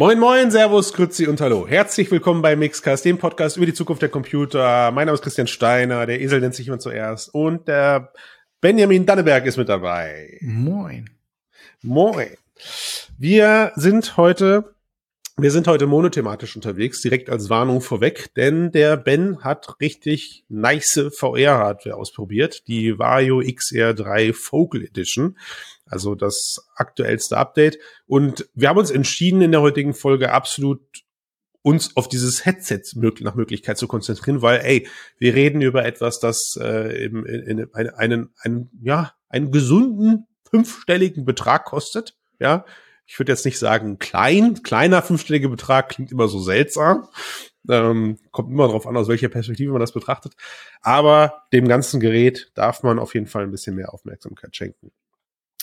Moin, moin, Servus, Grüezi und Hallo. Herzlich willkommen bei Mixcast, dem Podcast über die Zukunft der Computer. Mein Name ist Christian Steiner, der Esel nennt sich immer zuerst und der Benjamin Danneberg ist mit dabei. Moin. Moin. Wir sind heute, wir sind heute monothematisch unterwegs, direkt als Warnung vorweg, denn der Ben hat richtig nice VR-Hardware ausprobiert, die Vario XR3 Focal Edition also das aktuellste Update. Und wir haben uns entschieden, in der heutigen Folge absolut uns auf dieses Headset nach Möglichkeit zu konzentrieren, weil, ey, wir reden über etwas, das äh, in, in, in einen, einen, einen, ja, einen gesunden fünfstelligen Betrag kostet. Ja, ich würde jetzt nicht sagen klein, kleiner fünfstelliger Betrag klingt immer so seltsam. Ähm, kommt immer darauf an, aus welcher Perspektive man das betrachtet. Aber dem ganzen Gerät darf man auf jeden Fall ein bisschen mehr Aufmerksamkeit schenken.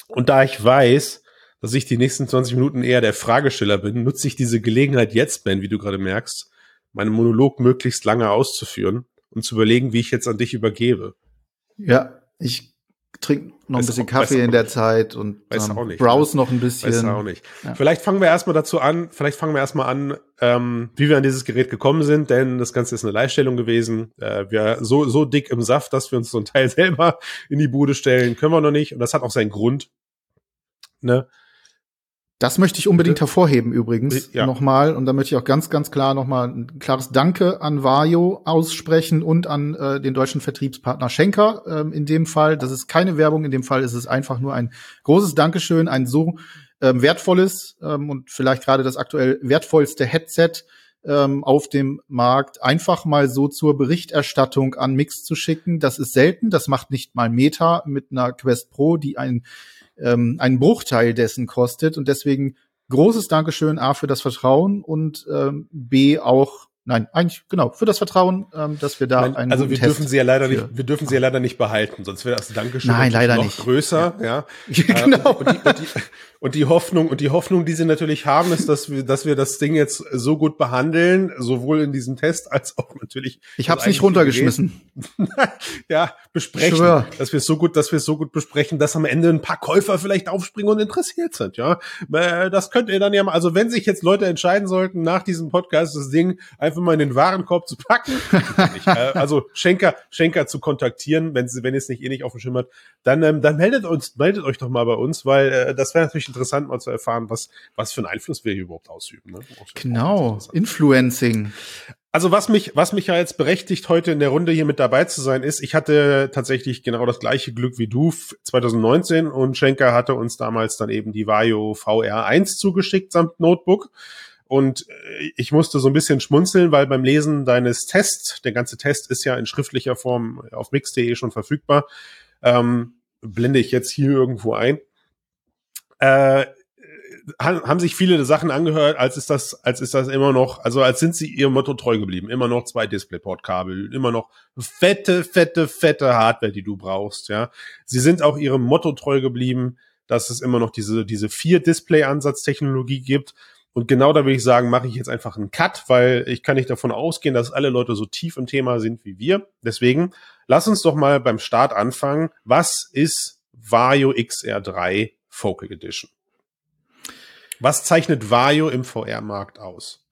Und da ich weiß, dass ich die nächsten 20 Minuten eher der Fragesteller bin, nutze ich diese Gelegenheit jetzt, Ben, wie du gerade merkst, meinen Monolog möglichst lange auszuführen und zu überlegen, wie ich jetzt an dich übergebe. Ja, ich trinke noch ein bisschen auch, Kaffee in der Zeit und ähm, browse noch ein bisschen. Weiß auch nicht. Ja. Vielleicht fangen wir erstmal dazu an, vielleicht fangen wir erstmal an, ähm, wie wir an dieses Gerät gekommen sind, denn das Ganze ist eine Leihstellung gewesen. Äh, wir so, so dick im Saft, dass wir uns so ein Teil selber in die Bude stellen, können wir noch nicht. Und das hat auch seinen Grund. Ne? Das möchte ich unbedingt hervorheben übrigens ja. nochmal. Und da möchte ich auch ganz, ganz klar nochmal ein klares Danke an Vario aussprechen und an äh, den deutschen Vertriebspartner Schenker ähm, in dem Fall. Das ist keine Werbung, in dem Fall ist es einfach nur ein großes Dankeschön, ein so ähm, wertvolles ähm, und vielleicht gerade das aktuell wertvollste Headset ähm, auf dem Markt einfach mal so zur Berichterstattung an Mix zu schicken. Das ist selten. Das macht nicht mal Meta mit einer Quest Pro, die ein ähm, einen Bruchteil dessen kostet. Und deswegen großes Dankeschön A für das Vertrauen und ähm, B auch Nein, eigentlich genau für das Vertrauen, ähm, dass wir da Nein, einen Also wir Test dürfen sie ja leider nicht, wir dürfen sie ja leider nicht behalten, sonst wäre das Dankeschön Nein, leider noch nicht. größer. Ja, ja. genau. Und, die, und, die, und die Hoffnung und die Hoffnung, die sie natürlich haben, ist, dass wir, dass wir das Ding jetzt so gut behandeln, sowohl in diesem Test als auch natürlich. Ich habe es nicht runtergeschmissen. ja, besprechen, Schwör. dass wir es so gut, dass wir es so gut besprechen, dass am Ende ein paar Käufer vielleicht aufspringen und interessiert sind. Ja, äh, das könnt ihr dann ja mal. Also wenn sich jetzt Leute entscheiden sollten, nach diesem Podcast das Ding einfach mal in den Warenkorb zu packen, äh, also Schenker, Schenker zu kontaktieren, wenn sie, wenn ihr es nicht eh nicht auf dem Schirm hat, dann, ähm, dann meldet uns, meldet euch doch mal bei uns, weil äh, das wäre natürlich interessant, mal zu erfahren, was, was für einen Einfluss wir hier überhaupt ausüben. Ne? Genau, Influencing. Also was mich, was mich ja jetzt berechtigt, heute in der Runde hier mit dabei zu sein, ist, ich hatte tatsächlich genau das gleiche Glück wie du 2019 und Schenker hatte uns damals dann eben die Vario VR1 zugeschickt samt Notebook. Und äh, ich musste so ein bisschen schmunzeln, weil beim Lesen deines Tests, der ganze Test ist ja in schriftlicher Form auf mix.de schon verfügbar, ähm, blende ich jetzt hier irgendwo ein äh, haben sich viele Sachen angehört, als ist das, als ist das immer noch, also als sind sie ihrem Motto treu geblieben. Immer noch zwei Displayport-Kabel, immer noch fette, fette, fette Hardware, die du brauchst, ja. Sie sind auch ihrem Motto treu geblieben, dass es immer noch diese, diese vier Display-Ansatz-Technologie gibt. Und genau da würde ich sagen, mache ich jetzt einfach einen Cut, weil ich kann nicht davon ausgehen, dass alle Leute so tief im Thema sind wie wir. Deswegen lass uns doch mal beim Start anfangen. Was ist Vario XR3 Focal Edition. Was zeichnet Vario im VR-Markt aus?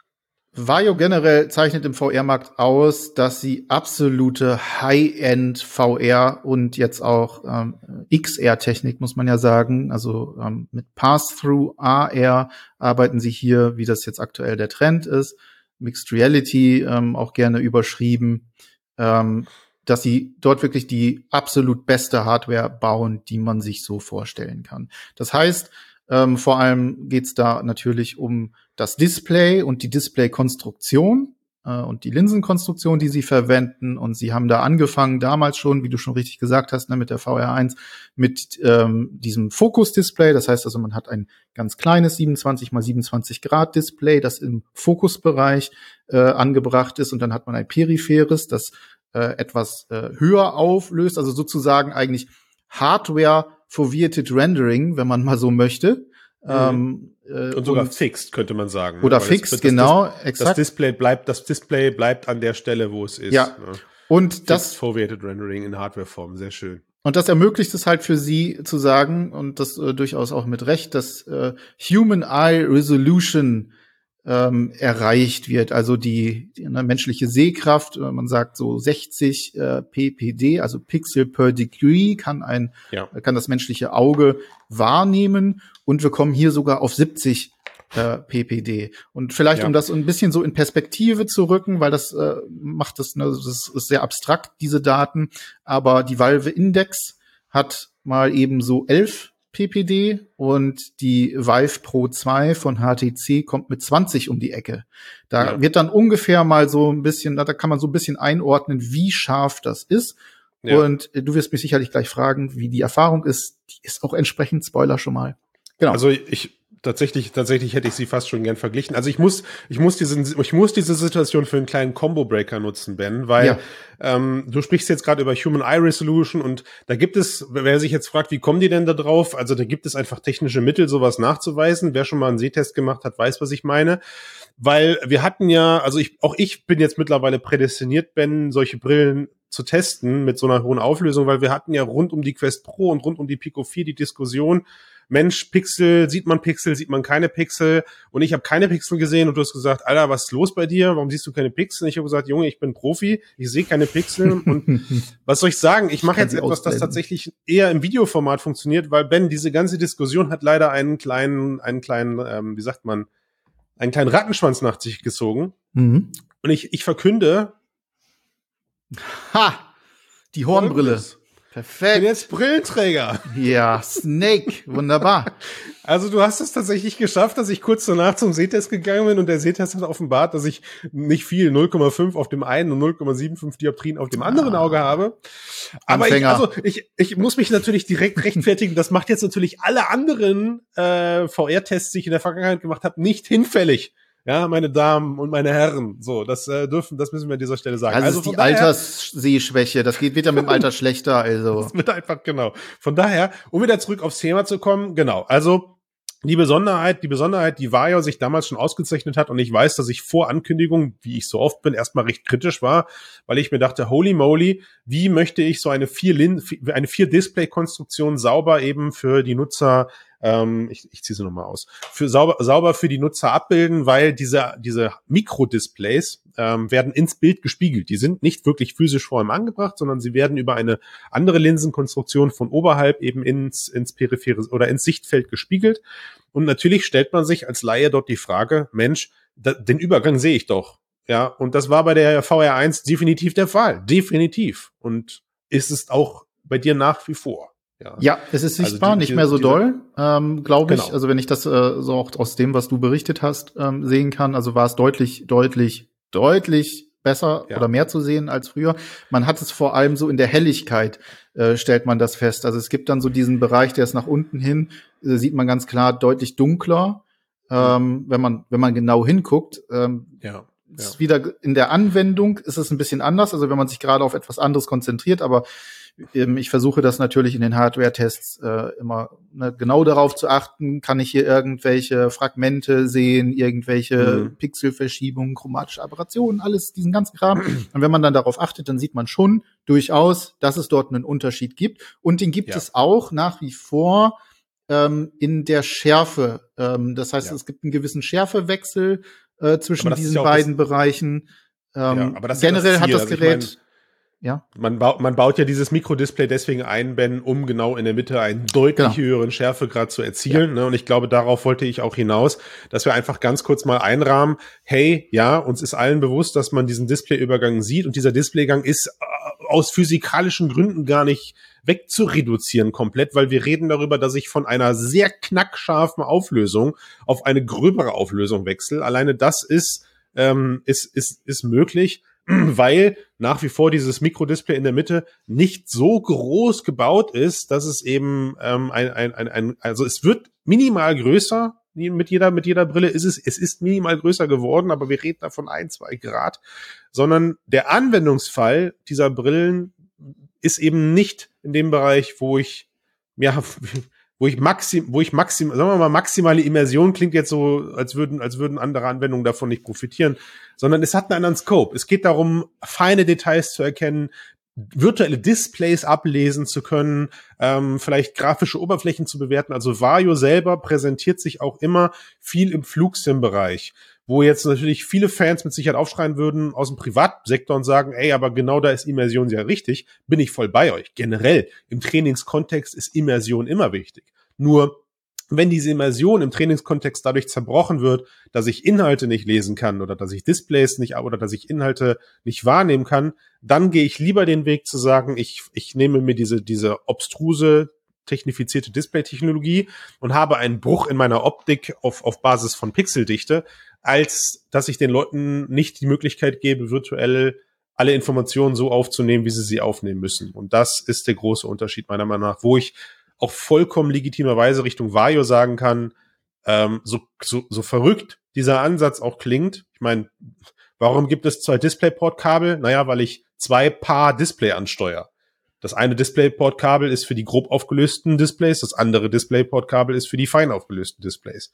Vario generell zeichnet im VR-Markt aus, dass sie absolute High-End VR und jetzt auch ähm, XR-Technik, muss man ja sagen, also ähm, mit Pass-Through AR arbeiten sie hier, wie das jetzt aktuell der Trend ist. Mixed Reality ähm, auch gerne überschrieben. Ähm, dass sie dort wirklich die absolut beste Hardware bauen, die man sich so vorstellen kann. Das heißt, ähm, vor allem geht's da natürlich um das Display und die Display-Konstruktion äh, und die Linsenkonstruktion, die sie verwenden. Und sie haben da angefangen, damals schon, wie du schon richtig gesagt hast, ne, mit der VR1, mit ähm, diesem Fokus-Display. Das heißt also, man hat ein ganz kleines 27 mal 27 Grad Display, das im Fokusbereich äh, angebracht ist. Und dann hat man ein peripheres, das äh, etwas äh, höher auflöst, also sozusagen eigentlich Hardware foveated Rendering, wenn man mal so möchte. Mhm. Ähm, äh, und sogar und, fixed könnte man sagen. Ne? Oder fixed, das, genau, das, exakt. Das Display bleibt, das Display bleibt an der Stelle, wo es ist. Ja. Ne? Und fixed das foveated Rendering in Hardwareform, sehr schön. Und das ermöglicht es halt für sie zu sagen und das äh, durchaus auch mit Recht, dass äh, Human Eye Resolution ähm, erreicht wird. Also die, die eine menschliche Sehkraft, äh, man sagt so 60 äh, ppd, also Pixel per Degree, kann ein ja. kann das menschliche Auge wahrnehmen und wir kommen hier sogar auf 70 äh, ppd. Und vielleicht, ja. um das ein bisschen so in Perspektive zu rücken, weil das äh, macht das, ne, das ist sehr abstrakt, diese Daten, aber die Valve Index hat mal eben so 11 ppd und die Vive Pro 2 von HTC kommt mit 20 um die Ecke. Da ja. wird dann ungefähr mal so ein bisschen, da kann man so ein bisschen einordnen, wie scharf das ist. Ja. Und du wirst mich sicherlich gleich fragen, wie die Erfahrung ist. Die ist auch entsprechend Spoiler schon mal. Genau. Also ich, tatsächlich, tatsächlich hätte ich sie fast schon gern verglichen. Also ich muss, ich muss diese, ich muss diese Situation für einen kleinen Combo Breaker nutzen, Ben, weil ja. ähm, du sprichst jetzt gerade über Human Eye Resolution und da gibt es, wer sich jetzt fragt, wie kommen die denn da drauf? Also da gibt es einfach technische Mittel, sowas nachzuweisen. Wer schon mal einen Sehtest gemacht hat, weiß, was ich meine. Weil wir hatten ja, also ich, auch ich bin jetzt mittlerweile prädestiniert, Ben, solche Brillen zu testen mit so einer hohen Auflösung, weil wir hatten ja rund um die Quest Pro und rund um die Pico 4 die Diskussion, Mensch, Pixel, sieht man Pixel, sieht man keine Pixel und ich habe keine Pixel gesehen und du hast gesagt, Alter, was ist los bei dir? Warum siehst du keine Pixel? Und ich habe gesagt, Junge, ich bin Profi, ich sehe keine Pixel und was soll ich sagen? Ich mache jetzt etwas, das tatsächlich eher im Videoformat funktioniert, weil Ben, diese ganze Diskussion hat leider einen kleinen, einen kleinen, ähm, wie sagt man, einen kleinen Rattenschwanz nach sich gezogen. Mhm. Und ich, ich verkünde. Ha! Die Hornbrille. Perfekt. Bin jetzt Brillenträger. Ja, Snake. Wunderbar. Also du hast es tatsächlich geschafft, dass ich kurz danach zum Sehtest gegangen bin und der Sehtest hat offenbart, dass ich nicht viel, 0,5 auf dem einen und 0,75 Dioptrien auf dem anderen ah. Auge habe. Aber ich, also ich, ich muss mich natürlich direkt rechtfertigen. Das macht jetzt natürlich alle anderen äh, VR-Tests, die ich in der Vergangenheit gemacht habe, nicht hinfällig. Ja, meine Damen und meine Herren, so, das äh, dürfen, das müssen wir an dieser Stelle sagen. Also, also ist die Alterssehschwäche, das geht wieder mit dem Alter schlechter, also. Das wird einfach, genau. Von daher, um wieder zurück aufs Thema zu kommen, genau, also die Besonderheit, die Besonderheit, die Vario sich damals schon ausgezeichnet hat und ich weiß, dass ich vor Ankündigung, wie ich so oft bin, erstmal recht kritisch war, weil ich mir dachte, holy moly, wie möchte ich so eine vier eine vier Display Konstruktion sauber eben für die Nutzer ähm, ich, ich ziehe sie nochmal aus, für sauber, sauber für die Nutzer abbilden, weil diese, diese Mikrodisplays ähm, werden ins Bild gespiegelt. Die sind nicht wirklich physisch vor ihm angebracht, sondern sie werden über eine andere Linsenkonstruktion von oberhalb eben ins, ins periphere oder ins Sichtfeld gespiegelt. Und natürlich stellt man sich als Laie dort die Frage, Mensch, da, den Übergang sehe ich doch. Ja, und das war bei der VR1 definitiv der Fall. Definitiv. Und ist es auch bei dir nach wie vor. Ja, ja es ist also sichtbar, also die, nicht mehr so doll, ähm, glaube ich. Genau. Also wenn ich das äh, so auch aus dem, was du berichtet hast, ähm, sehen kann, also war es deutlich, deutlich, deutlich besser ja. oder mehr zu sehen als früher. Man hat es vor allem so in der Helligkeit, äh, stellt man das fest. Also es gibt dann so diesen Bereich, der ist nach unten hin, äh, sieht man ganz klar deutlich dunkler, ähm, wenn man wenn man genau hinguckt. Ähm, ja. Ja. Wieder in der Anwendung ist es ein bisschen anders, also wenn man sich gerade auf etwas anderes konzentriert, aber ähm, ich versuche das natürlich in den Hardware-Tests äh, immer ne, genau darauf zu achten, kann ich hier irgendwelche Fragmente sehen, irgendwelche mhm. Pixelverschiebungen, chromatische Aberrationen, alles diesen ganzen Kram. Und wenn man dann darauf achtet, dann sieht man schon durchaus, dass es dort einen Unterschied gibt. Und den gibt ja. es auch nach wie vor ähm, in der Schärfe. Ähm, das heißt, ja. es gibt einen gewissen Schärfewechsel äh, zwischen diesen beiden Bereichen. Ähm, ja, generell hat das also Gerät ich mein, ja. Man baut, man baut ja dieses Mikrodisplay deswegen ein, Ben, um genau in der Mitte einen deutlich genau. höheren Schärfegrad zu erzielen. Ja. Ne? Und ich glaube, darauf wollte ich auch hinaus, dass wir einfach ganz kurz mal einrahmen, hey, ja, uns ist allen bewusst, dass man diesen Displayübergang sieht und dieser Displaygang ist äh, aus physikalischen Gründen gar nicht wegzureduzieren komplett, weil wir reden darüber, dass ich von einer sehr knackscharfen Auflösung auf eine gröbere Auflösung wechsle. Alleine das ist, ähm, ist, ist, ist möglich weil nach wie vor dieses Mikrodisplay in der Mitte nicht so groß gebaut ist, dass es eben ähm, ein, ein, ein, ein also es wird minimal größer mit jeder mit jeder Brille ist es es ist minimal größer geworden, aber wir reden da von ein zwei Grad, sondern der Anwendungsfall dieser Brillen ist eben nicht in dem Bereich, wo ich ja wo ich maxim, wo ich maxim, sagen wir mal, maximale Immersion klingt jetzt so, als würden, als würden andere Anwendungen davon nicht profitieren, sondern es hat einen anderen Scope. Es geht darum, feine Details zu erkennen, virtuelle Displays ablesen zu können, ähm, vielleicht grafische Oberflächen zu bewerten. Also Vario selber präsentiert sich auch immer viel im Flugsim-Bereich. Wo jetzt natürlich viele Fans mit Sicherheit aufschreien würden aus dem Privatsektor und sagen, ey, aber genau da ist Immersion sehr richtig, bin ich voll bei euch. Generell, im Trainingskontext ist Immersion immer wichtig. Nur, wenn diese Immersion im Trainingskontext dadurch zerbrochen wird, dass ich Inhalte nicht lesen kann oder dass ich Displays nicht oder dass ich Inhalte nicht wahrnehmen kann, dann gehe ich lieber den Weg zu sagen, ich, ich nehme mir diese, diese obstruse technifizierte Display-Technologie und habe einen Bruch in meiner Optik auf, auf Basis von Pixeldichte, als dass ich den Leuten nicht die Möglichkeit gebe, virtuell alle Informationen so aufzunehmen, wie sie sie aufnehmen müssen. Und das ist der große Unterschied meiner Meinung nach, wo ich auch vollkommen legitimerweise Richtung Vario sagen kann, ähm, so, so, so verrückt dieser Ansatz auch klingt. Ich meine, warum gibt es zwei DisplayPort-Kabel? Naja, weil ich zwei Paar Display ansteuere. Das eine DisplayPort-Kabel ist für die grob aufgelösten Displays, das andere DisplayPort-Kabel ist für die fein aufgelösten Displays.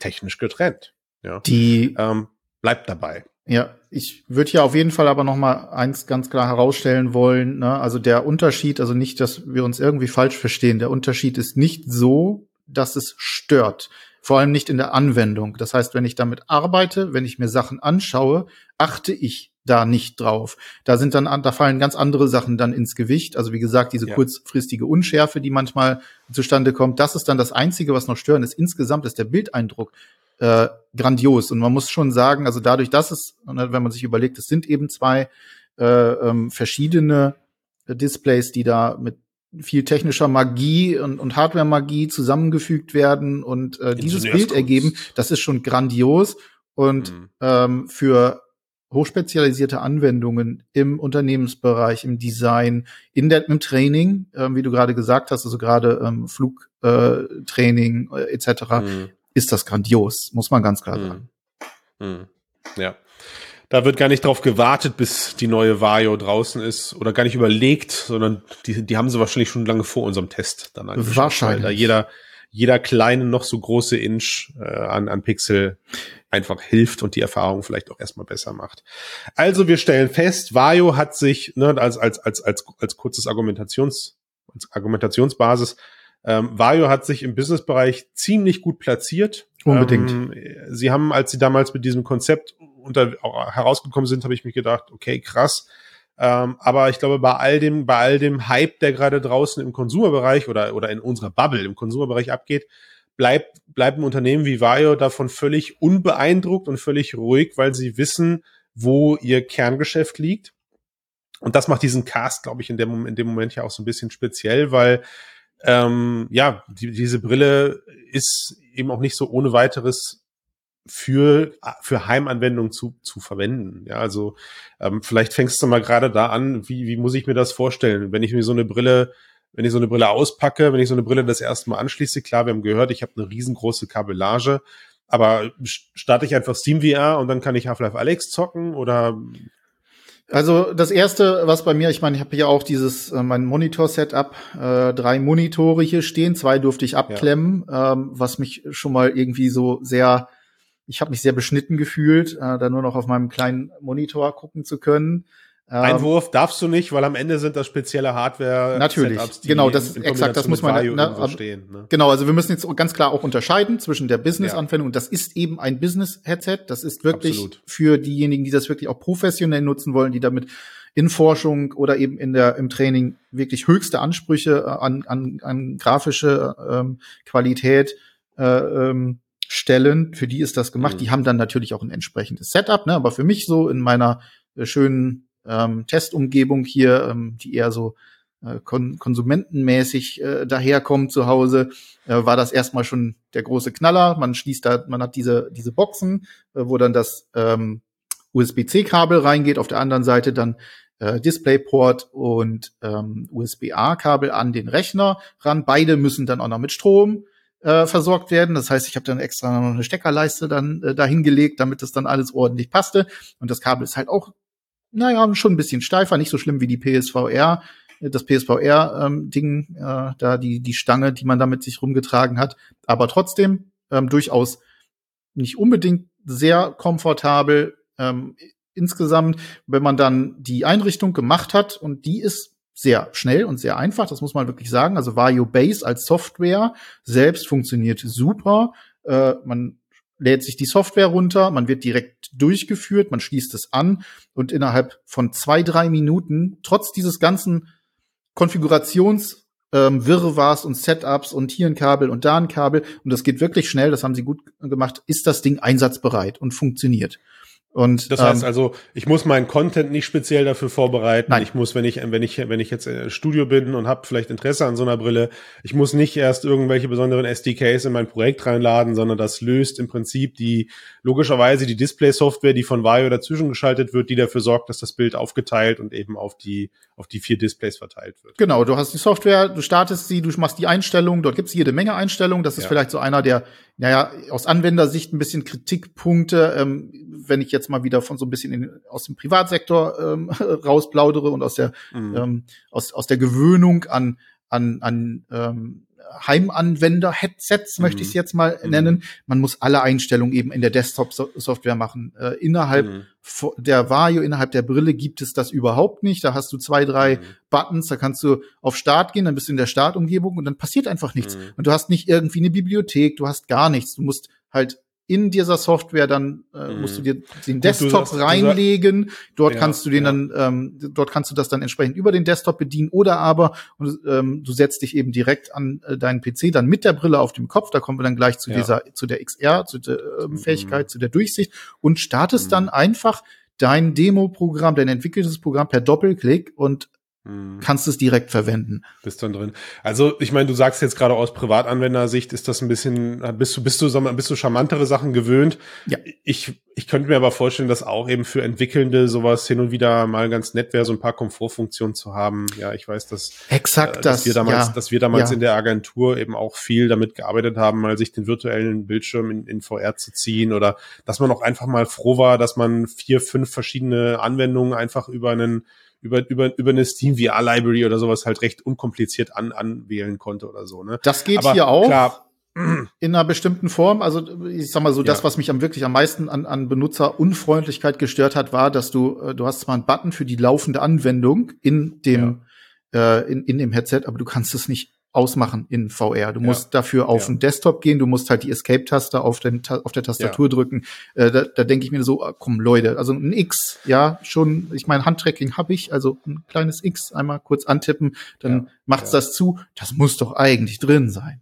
Technisch getrennt. Ja. Die ähm, bleibt dabei. Ja, ich würde ja auf jeden Fall aber noch mal eins ganz klar herausstellen wollen. Ne? Also der Unterschied, also nicht, dass wir uns irgendwie falsch verstehen. Der Unterschied ist nicht so, dass es stört. Vor allem nicht in der Anwendung. Das heißt, wenn ich damit arbeite, wenn ich mir Sachen anschaue, achte ich da nicht drauf. Da sind dann, da fallen ganz andere Sachen dann ins Gewicht. Also wie gesagt, diese ja. kurzfristige Unschärfe, die manchmal zustande kommt, das ist dann das Einzige, was noch stören ist. Insgesamt ist der Bildeindruck äh, grandios. Und man muss schon sagen, also dadurch, dass es, ne, wenn man sich überlegt, es sind eben zwei äh, ähm, verschiedene Displays, die da mit viel technischer Magie und, und Hardware-Magie zusammengefügt werden und äh, dieses Bild ergeben, das ist schon grandios. Und mhm. ähm, für hochspezialisierte Anwendungen im Unternehmensbereich, im Design, in der, im Training, äh, wie du gerade gesagt hast, also gerade ähm, Flugtraining äh, äh, etc., mhm. Ist das grandios, muss man ganz klar mhm. sagen. Mhm. Ja. Da wird gar nicht drauf gewartet, bis die neue Vario draußen ist oder gar nicht überlegt, sondern die, die haben sie wahrscheinlich schon lange vor unserem Test dann Wahrscheinlich. Weil da jeder, jeder kleine, noch so große Inch äh, an, an Pixel einfach hilft und die Erfahrung vielleicht auch erstmal besser macht. Also wir stellen fest, Vario hat sich ne, als, als, als, als, als kurzes Argumentations, als Argumentationsbasis, ähm, Vario hat sich im Businessbereich ziemlich gut platziert. Unbedingt. Ähm, sie haben, als sie damals mit diesem Konzept unter, herausgekommen sind, habe ich mich gedacht, okay, krass. Ähm, aber ich glaube, bei all dem, bei all dem Hype, der gerade draußen im Konsumerbereich oder, oder in unserer Bubble im Konsumerbereich abgeht, bleibt, bleibt ein Unternehmen wie Vario davon völlig unbeeindruckt und völlig ruhig, weil sie wissen, wo ihr Kerngeschäft liegt. Und das macht diesen Cast, glaube ich, in dem, in dem Moment ja auch so ein bisschen speziell, weil ähm, ja, die, diese Brille ist eben auch nicht so ohne weiteres für, für Heimanwendungen zu, zu verwenden. Ja, also ähm, vielleicht fängst du mal gerade da an, wie, wie muss ich mir das vorstellen? Wenn ich mir so eine Brille, wenn ich so eine Brille auspacke, wenn ich so eine Brille das erste Mal anschließe, klar, wir haben gehört, ich habe eine riesengroße Kabellage, aber starte ich einfach SteamVR und dann kann ich Half-Life Alex zocken oder also das erste, was bei mir, ich meine, ich habe hier auch dieses äh, mein Monitor-Setup, äh, drei Monitore hier stehen, zwei durfte ich abklemmen, ja. ähm, was mich schon mal irgendwie so sehr ich habe mich sehr beschnitten gefühlt, äh, da nur noch auf meinem kleinen Monitor gucken zu können. Ähm, Einwurf darfst du nicht, weil am Ende sind das spezielle Hardware. Natürlich, genau, das exakt, das muss man na, verstehen. Ne? Genau, also wir müssen jetzt ganz klar auch unterscheiden zwischen der Business-Anwendung. Ja. Das ist eben ein Business-Headset. Das ist wirklich Absolut. für diejenigen, die das wirklich auch professionell nutzen wollen, die damit in Forschung oder eben in der im Training wirklich höchste Ansprüche äh, an, an, an grafische ähm, Qualität äh, ähm, stellen, für die ist das gemacht. Mhm. Die haben dann natürlich auch ein entsprechendes Setup, ne? aber für mich so in meiner äh, schönen ähm, Testumgebung hier, ähm, die eher so äh, kon konsumentenmäßig äh, daherkommt zu Hause, äh, war das erstmal schon der große Knaller. Man schließt da, man hat diese, diese Boxen, äh, wo dann das ähm, USB-C-Kabel reingeht, auf der anderen Seite dann äh, DisplayPort und ähm, USB-A-Kabel an den Rechner ran. Beide müssen dann auch noch mit Strom äh, versorgt werden. Das heißt, ich habe dann extra noch eine Steckerleiste dann äh, dahingelegt, damit das dann alles ordentlich passte. Und das Kabel ist halt auch, naja, schon ein bisschen steifer, nicht so schlimm wie die PSVR, das PSVR-Ding, ähm, äh, da die, die Stange, die man da mit sich rumgetragen hat. Aber trotzdem ähm, durchaus nicht unbedingt sehr komfortabel. Ähm, insgesamt, wenn man dann die Einrichtung gemacht hat und die ist sehr schnell und sehr einfach, das muss man wirklich sagen. Also Vario Base als Software selbst funktioniert super. Äh, man lädt sich die Software runter, man wird direkt durchgeführt, man schließt es an und innerhalb von zwei, drei Minuten, trotz dieses ganzen Konfigurations ähm, und Setups und hier ein Kabel und da ein Kabel und das geht wirklich schnell, das haben sie gut gemacht, ist das Ding einsatzbereit und funktioniert. Und, das heißt ähm, also, ich muss meinen Content nicht speziell dafür vorbereiten. Nein. Ich muss, wenn ich, wenn ich, wenn ich jetzt im Studio bin und habe vielleicht Interesse an so einer Brille, ich muss nicht erst irgendwelche besonderen SDKs in mein Projekt reinladen, sondern das löst im Prinzip die logischerweise die Display-Software, die von Vario dazwischen geschaltet wird, die dafür sorgt, dass das Bild aufgeteilt und eben auf die auf die vier Displays verteilt wird. Genau, du hast die Software, du startest sie, du machst die Einstellungen, dort gibt's jede Menge Einstellungen. Das ist ja. vielleicht so einer der, naja, aus Anwendersicht ein bisschen Kritikpunkte, ähm, wenn ich jetzt mal wieder von so ein bisschen in, aus dem Privatsektor ähm, rausplaudere und aus der mhm. ähm, aus, aus der Gewöhnung an an, an ähm, Heimanwender-Headsets, möchte ich es mhm. jetzt mal mhm. nennen. Man muss alle Einstellungen eben in der Desktop-Software machen. Äh, innerhalb mhm. der Vario, innerhalb der Brille gibt es das überhaupt nicht. Da hast du zwei, drei mhm. Buttons, da kannst du auf Start gehen, dann bist du in der Startumgebung und dann passiert einfach nichts. Mhm. Und du hast nicht irgendwie eine Bibliothek, du hast gar nichts. Du musst halt in dieser Software dann äh, mhm. musst du dir den Desktop sagst, reinlegen. Dort ja, kannst du den ja. dann, ähm, dort kannst du das dann entsprechend über den Desktop bedienen oder aber und, ähm, du setzt dich eben direkt an äh, deinen PC dann mit der Brille auf dem Kopf. Da kommen wir dann gleich zu ja. dieser, zu der XR, zu der äh, Fähigkeit, mhm. zu der Durchsicht und startest mhm. dann einfach dein Demo-Programm, dein entwickeltes Programm per Doppelklick und Mhm. kannst es direkt verwenden. Bist dann drin. Also ich meine, du sagst jetzt gerade aus Privatanwendersicht, ist das ein bisschen, bist du, bist du, sag mal, bist du charmantere Sachen gewöhnt? Ja. Ich, ich könnte mir aber vorstellen, dass auch eben für Entwickelnde sowas hin und wieder mal ganz nett wäre, so ein paar Komfortfunktionen zu haben. Ja, ich weiß, dass, Exakt äh, dass das, wir damals, ja. dass wir damals ja. in der Agentur eben auch viel damit gearbeitet haben, mal sich den virtuellen Bildschirm in, in VR zu ziehen oder dass man auch einfach mal froh war, dass man vier, fünf verschiedene Anwendungen einfach über einen über, über, über eine Steam VR Library oder sowas halt recht unkompliziert an, anwählen konnte oder so, ne? Das geht Aber hier auch. Klar, in einer bestimmten Form. Also ich sag mal so, das, was mich am wirklich am meisten an, an Benutzerunfreundlichkeit gestört hat, war, dass du, äh, du hast zwar einen Button für die laufende Anwendung in dem, ja. äh, in, in dem Headset, aber du kannst es nicht ausmachen in VR. Du musst dafür auf ja. den Desktop gehen, du musst halt die Escape-Taste auf, den, auf der Tastatur ja. drücken. Äh, da da denke ich mir so, ah, komm Leute, also ein X, ja, schon, ich meine, Handtracking habe ich, also ein kleines X einmal kurz antippen, dann macht's das zu. Das muss doch eigentlich drin sein.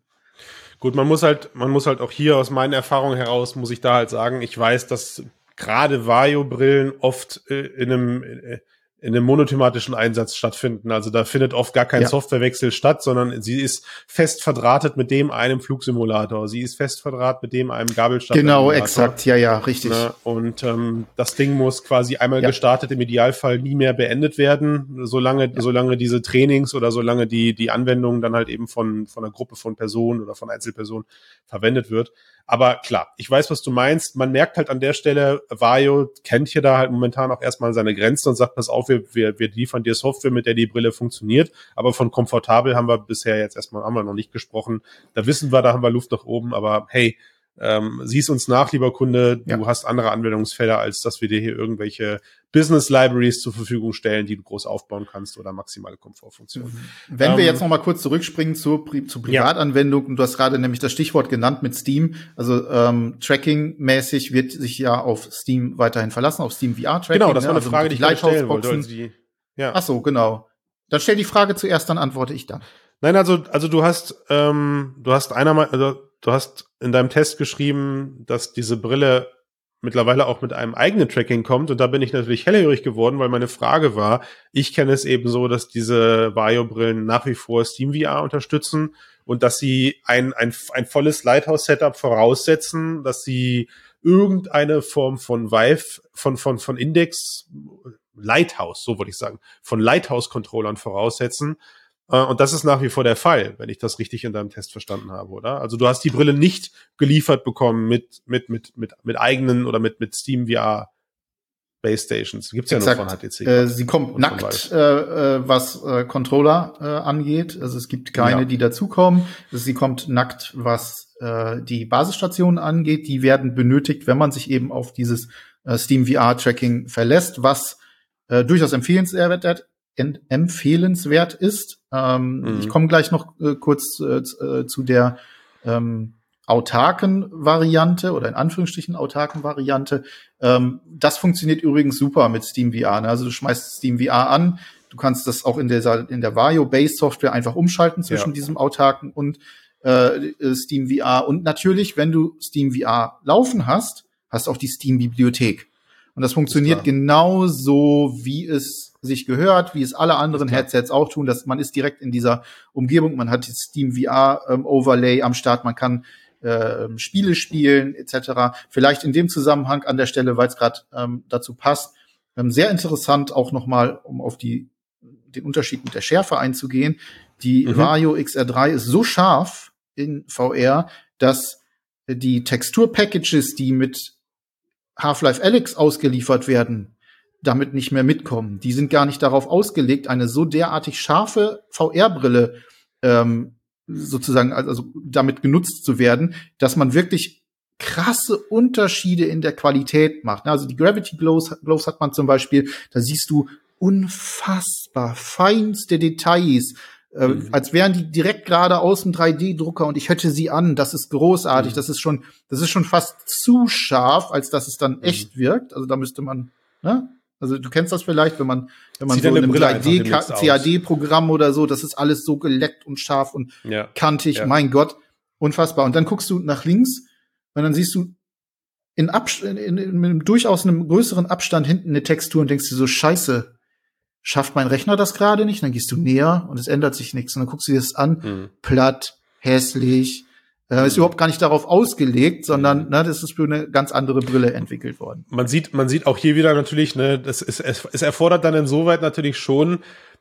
Gut, man muss halt, man muss halt auch hier aus meinen Erfahrungen heraus, muss ich da halt sagen, ich weiß, dass gerade Vario-Brillen oft äh, in einem äh, in einem monothematischen Einsatz stattfinden. Also da findet oft gar kein ja. Softwarewechsel statt, sondern sie ist fest verdrahtet mit dem einem Flugsimulator. Sie ist fest verdrahtet mit dem einem Gabelstapler. Genau, exakt, ja, ja, richtig. Na, und ähm, das Ding muss quasi einmal ja. gestartet, im Idealfall nie mehr beendet werden, solange, ja. solange diese Trainings oder solange die, die Anwendung dann halt eben von, von einer Gruppe von Personen oder von Einzelpersonen verwendet wird. Aber klar, ich weiß, was du meinst. Man merkt halt an der Stelle, Vario kennt hier da halt momentan auch erstmal seine Grenzen und sagt, pass auf, wir, wir, wir liefern dir Software, mit der die Brille funktioniert. Aber von komfortabel haben wir bisher jetzt erstmal haben wir noch nicht gesprochen. Da wissen wir, da haben wir Luft nach oben. Aber hey, ähm, sieh's uns nach, lieber Kunde, du ja. hast andere Anwendungsfelder, als dass wir dir hier irgendwelche Business Libraries zur Verfügung stellen, die du groß aufbauen kannst oder maximale Komfortfunktionen. Mhm. Wenn ähm, wir jetzt noch mal kurz zurückspringen zur, zur Privatanwendung, ja. und du hast gerade nämlich das Stichwort genannt mit Steam, also ähm, Tracking-mäßig wird sich ja auf Steam weiterhin verlassen, auf Steam VR-Tracking. Genau, das war eine ne? also Frage, die ich stellen wollte. Also die, ja. Ach so, genau. Dann stell die Frage zuerst, dann antworte ich dann. Nein, also also du hast ähm, du hast einer also du hast in deinem Test geschrieben, dass diese Brille mittlerweile auch mit einem eigenen Tracking kommt. Und da bin ich natürlich hellhörig geworden, weil meine Frage war, ich kenne es eben so, dass diese Vario-Brillen nach wie vor SteamVR unterstützen und dass sie ein, ein, ein volles Lighthouse-Setup voraussetzen, dass sie irgendeine Form von Vive, von, von, von Index, Lighthouse, so würde ich sagen, von Lighthouse-Controllern voraussetzen, und das ist nach wie vor der Fall, wenn ich das richtig in deinem Test verstanden habe, oder? Also du hast die Brille nicht geliefert bekommen mit, mit, mit, mit, mit eigenen oder mit, mit Steam VR Base Stations. Gibt's ja Exakt. nur von HTC. Äh, sie kommt nackt, äh, äh, was äh, Controller äh, angeht. Also es gibt keine, ja. die dazukommen. Also sie kommt nackt, was äh, die Basisstationen angeht. Die werden benötigt, wenn man sich eben auf dieses äh, Steam VR Tracking verlässt, was äh, durchaus empfehlenswert empfehlenswert ist. Ähm, mhm. Ich komme gleich noch äh, kurz äh, äh, zu der ähm, autarken Variante oder in Anführungsstrichen autarken Variante. Ähm, das funktioniert übrigens super mit Steam VR. Ne? Also du schmeißt Steam VR an, du kannst das auch in der, in der Vario Base Software einfach umschalten zwischen ja. diesem autarken und äh, Steam VR. Und natürlich, wenn du Steam VR laufen hast, hast du auch die Steam Bibliothek. Und das funktioniert genau so, wie es sich gehört, wie es alle anderen Headsets auch tun. Dass man ist direkt in dieser Umgebung, man hat die Steam VR ähm, Overlay am Start, man kann äh, Spiele spielen etc. Vielleicht in dem Zusammenhang an der Stelle, weil es gerade ähm, dazu passt, ähm, sehr interessant auch noch mal, um auf die den Unterschied mit der Schärfe einzugehen. Die mhm. Vario XR3 ist so scharf in VR, dass die Texturpackages, die mit Half-Life Alyx ausgeliefert werden, damit nicht mehr mitkommen. Die sind gar nicht darauf ausgelegt, eine so derartig scharfe VR-Brille ähm, sozusagen also damit genutzt zu werden, dass man wirklich krasse Unterschiede in der Qualität macht. Also die Gravity Glows, Glows hat man zum Beispiel, da siehst du unfassbar feinste Details, äh, mhm. als wären die direkt gerade aus dem 3D-Drucker und ich hätte sie an. Das ist großartig. Mhm. Das ist schon, das ist schon fast zu scharf, als dass es dann mhm. echt wirkt. Also da müsste man, ne? Also du kennst das vielleicht, wenn man, wenn man Sieht so in einem 3D-CAD-Programm oder so, das ist alles so geleckt und scharf und ja. kantig. Ja. Mein Gott, unfassbar. Und dann guckst du nach links und dann siehst du in, Abst in, in, in, in durchaus einem größeren Abstand hinten eine Textur und denkst dir so, scheiße, schafft mein Rechner das gerade nicht? Dann gehst du näher und es ändert sich nichts. Und dann guckst du dir das an, mhm. platt, hässlich, äh, ist überhaupt gar nicht darauf ausgelegt, sondern ne, das ist für eine ganz andere Brille entwickelt worden. Man sieht, man sieht auch hier wieder natürlich, ne, das ist, es, es erfordert dann insoweit natürlich schon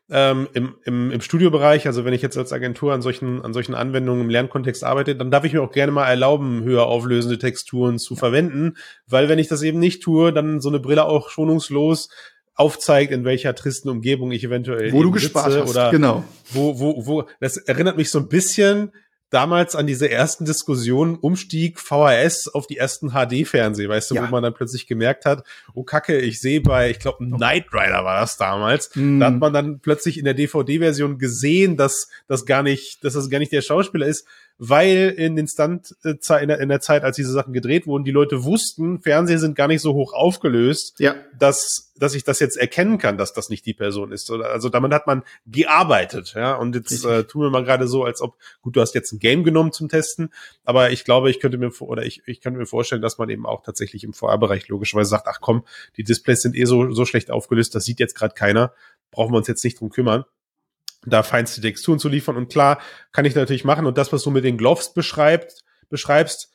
ähm, im, im, im Studiobereich, also wenn ich jetzt als Agentur an solchen, an solchen Anwendungen im Lernkontext arbeite, dann darf ich mir auch gerne mal erlauben, höher auflösende Texturen zu verwenden, weil wenn ich das eben nicht tue, dann so eine Brille auch schonungslos aufzeigt, in welcher tristen Umgebung ich eventuell wo du gespart hast, oder genau. wo wo wo das erinnert mich so ein bisschen damals an diese ersten Diskussionen Umstieg VHS auf die ersten HD-Fernseher, weißt du, ja. wo man dann plötzlich gemerkt hat, oh Kacke, ich sehe bei, ich glaube, Knight Rider war das damals, mm. da hat man dann plötzlich in der DVD-Version gesehen, dass das gar nicht, dass das gar nicht der Schauspieler ist, weil in den Stand äh, in der Zeit, als diese Sachen gedreht wurden, die Leute wussten, Fernseher sind gar nicht so hoch aufgelöst, ja. dass dass ich das jetzt erkennen kann, dass das nicht die Person ist. Also damit hat man gearbeitet, ja. Und jetzt äh, tun wir mal gerade so, als ob gut, du hast jetzt ein Game genommen zum Testen, aber ich glaube, ich könnte mir oder ich, ich könnte mir vorstellen, dass man eben auch tatsächlich im VR-Bereich logischerweise sagt, ach komm, die Displays sind eh so so schlecht aufgelöst, das sieht jetzt gerade keiner, brauchen wir uns jetzt nicht drum kümmern da feinste Texturen zu liefern. Und klar, kann ich natürlich machen. Und das, was du mit den Gloves beschreibst, beschreibst,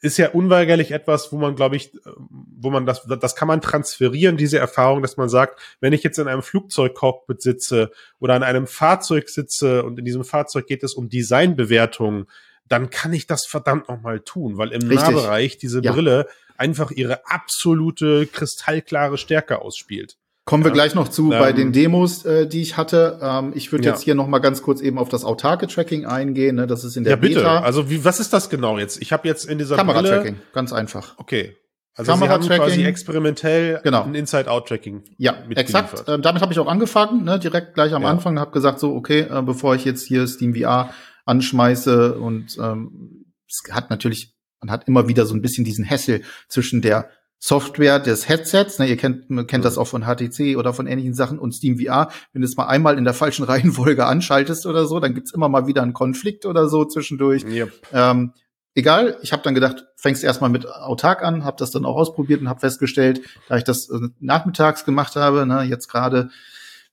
ist ja unweigerlich etwas, wo man, glaube ich, wo man das, das kann man transferieren, diese Erfahrung, dass man sagt, wenn ich jetzt in einem Flugzeugcockpit sitze oder in einem Fahrzeug sitze und in diesem Fahrzeug geht es um Designbewertungen, dann kann ich das verdammt nochmal tun, weil im Richtig. Nahbereich diese ja. Brille einfach ihre absolute kristallklare Stärke ausspielt. Kommen wir ja. gleich noch zu ähm, bei den Demos, äh, die ich hatte. Ähm, ich würde ja. jetzt hier noch mal ganz kurz eben auf das autarke Tracking eingehen. Ne? Das ist in der ja, bitte. Beta. Also wie, was ist das genau jetzt? Ich habe jetzt in dieser Kamera-Tracking, ganz einfach. Okay. Also Kamera Sie haben quasi experimentell genau. ein Inside-Out-Tracking. Ja, exakt. Äh, damit habe ich auch angefangen, ne? direkt gleich am ja. Anfang. Habe gesagt so, okay, äh, bevor ich jetzt hier Steam VR anschmeiße und ähm, es hat natürlich, man hat immer wieder so ein bisschen diesen Hessel zwischen der Software des Headsets. Ne, ihr kennt, kennt das auch von HTC oder von ähnlichen Sachen und Steam VR. Wenn du es mal einmal in der falschen Reihenfolge anschaltest oder so, dann gibt's immer mal wieder einen Konflikt oder so zwischendurch. Yep. Ähm, egal, ich habe dann gedacht, fängst erstmal mit autark an, habe das dann auch ausprobiert und habe festgestellt, da ich das äh, nachmittags gemacht habe, ne, jetzt gerade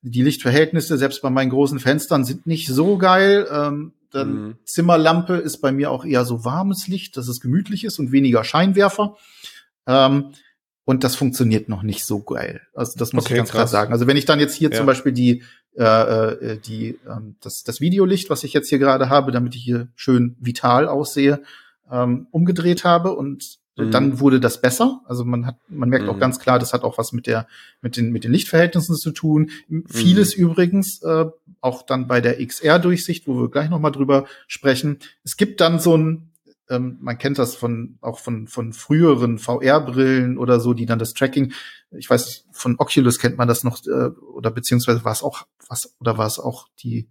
die Lichtverhältnisse, selbst bei meinen großen Fenstern, sind nicht so geil. Ähm, dann mhm. Zimmerlampe ist bei mir auch eher so warmes Licht, dass es gemütlich ist und weniger Scheinwerfer. Ähm, und das funktioniert noch nicht so geil. Also das muss okay, ich ganz klar sagen. Also wenn ich dann jetzt hier ja. zum Beispiel die äh, äh, die ähm, das, das Videolicht, was ich jetzt hier gerade habe, damit ich hier schön vital aussehe, ähm, umgedreht habe und mhm. dann wurde das besser. Also man hat, man merkt mhm. auch ganz klar, das hat auch was mit der, mit den, mit den Lichtverhältnissen zu tun. Mhm. Vieles übrigens, äh, auch dann bei der XR-Durchsicht, wo wir gleich nochmal drüber sprechen. Es gibt dann so ein, ähm, man kennt das von auch von von früheren VR-Brillen oder so, die dann das Tracking, ich weiß, von Oculus kennt man das noch äh, oder beziehungsweise war es auch was oder war es auch die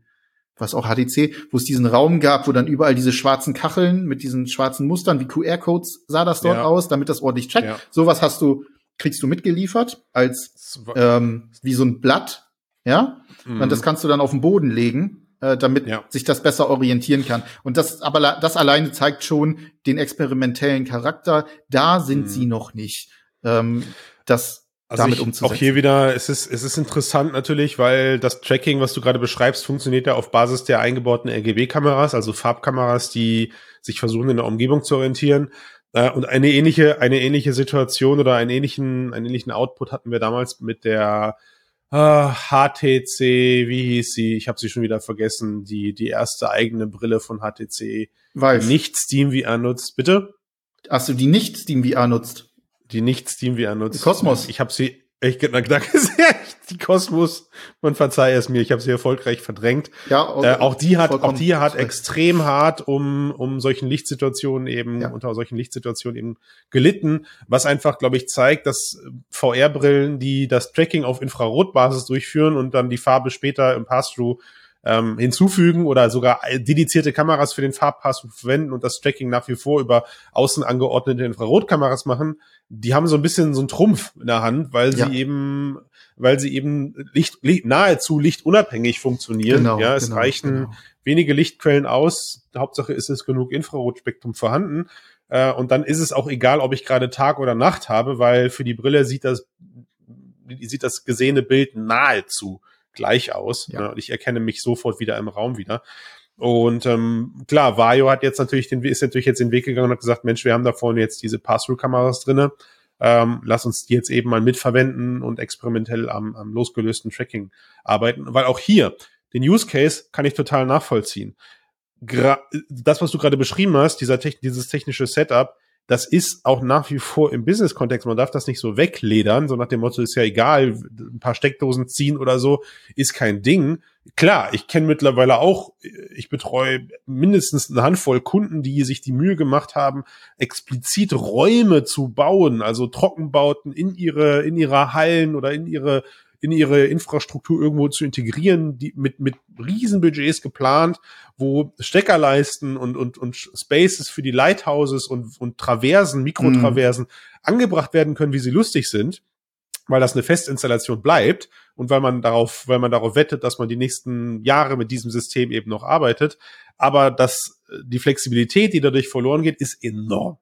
was auch HTC, wo es diesen Raum gab, wo dann überall diese schwarzen Kacheln mit diesen schwarzen Mustern wie QR-Codes sah das dort ja. aus, damit das ordentlich checkt. Ja. Sowas hast du, kriegst du mitgeliefert als ähm, wie so ein Blatt, ja. Mhm. Und das kannst du dann auf den Boden legen, äh, damit ja. sich das besser orientieren kann. Und das, aber das alleine zeigt schon den experimentellen Charakter. Da sind mhm. sie noch nicht. Ähm, das also damit ich, umzusetzen. Auch hier wieder, es ist, es ist interessant natürlich, weil das Tracking, was du gerade beschreibst, funktioniert ja auf Basis der eingebauten RGB-Kameras, also Farbkameras, die sich versuchen, in der Umgebung zu orientieren. Äh, und eine ähnliche, eine ähnliche Situation oder einen ähnlichen, einen ähnlichen Output hatten wir damals mit der äh, HTC, wie hieß sie? Ich habe sie schon wieder vergessen. Die, die erste eigene Brille von HTC, Vive. die nicht SteamVR nutzt. Bitte? Ach so, die nicht SteamVR nutzt die nicht SteamVR nutzt. Kosmos. Ich habe sie, ich danke sehr, die Kosmos, man verzeihe es mir, ich habe sie erfolgreich verdrängt. Ja, auch, äh, auch die hat, auch die hat extrem hart um um solchen Lichtsituationen eben ja. unter solchen Lichtsituationen eben gelitten, was einfach, glaube ich, zeigt, dass VR-Brillen, die das Tracking auf Infrarotbasis durchführen und dann die Farbe später im Pass-through ähm, hinzufügen oder sogar dedizierte Kameras für den Farbpass verwenden und das Tracking nach wie vor über außen angeordnete Infrarotkameras machen, die haben so ein bisschen so einen Trumpf in der Hand, weil sie ja. eben, weil sie eben Licht, Licht, nahezu lichtunabhängig funktionieren. Genau, ja, es genau, reichen genau. wenige Lichtquellen aus. Hauptsache ist es genug Infrarotspektrum vorhanden. Äh, und dann ist es auch egal, ob ich gerade Tag oder Nacht habe, weil für die Brille sieht das, sieht das gesehene Bild nahezu gleich aus. Ja. Ne? Und ich erkenne mich sofort wieder im Raum wieder. Und ähm, klar, Vario hat jetzt natürlich den, ist natürlich jetzt den Weg gegangen und hat gesagt, Mensch, wir haben da vorne jetzt diese Pass-Through-Kameras drinne. Ähm, lass uns die jetzt eben mal mitverwenden und experimentell am, am losgelösten Tracking arbeiten. Weil auch hier, den Use Case kann ich total nachvollziehen. Gra das, was du gerade beschrieben hast, dieser dieses technische Setup, das ist auch nach wie vor im Business-Kontext, man darf das nicht so wegledern, so nach dem Motto, ist ja egal, ein paar Steckdosen ziehen oder so, ist kein Ding. Klar, ich kenne mittlerweile auch, ich betreue mindestens eine Handvoll Kunden, die sich die Mühe gemacht haben, explizit Räume zu bauen, also Trockenbauten in ihre, in ihre Hallen oder in ihre in ihre Infrastruktur irgendwo zu integrieren, die mit, mit Riesenbudgets geplant, wo Steckerleisten und, und, und Spaces für die Lighthouses und, und Traversen, Mikrotraversen mhm. angebracht werden können, wie sie lustig sind, weil das eine Festinstallation bleibt und weil man darauf, weil man darauf wettet, dass man die nächsten Jahre mit diesem System eben noch arbeitet. Aber das, die Flexibilität, die dadurch verloren geht, ist enorm.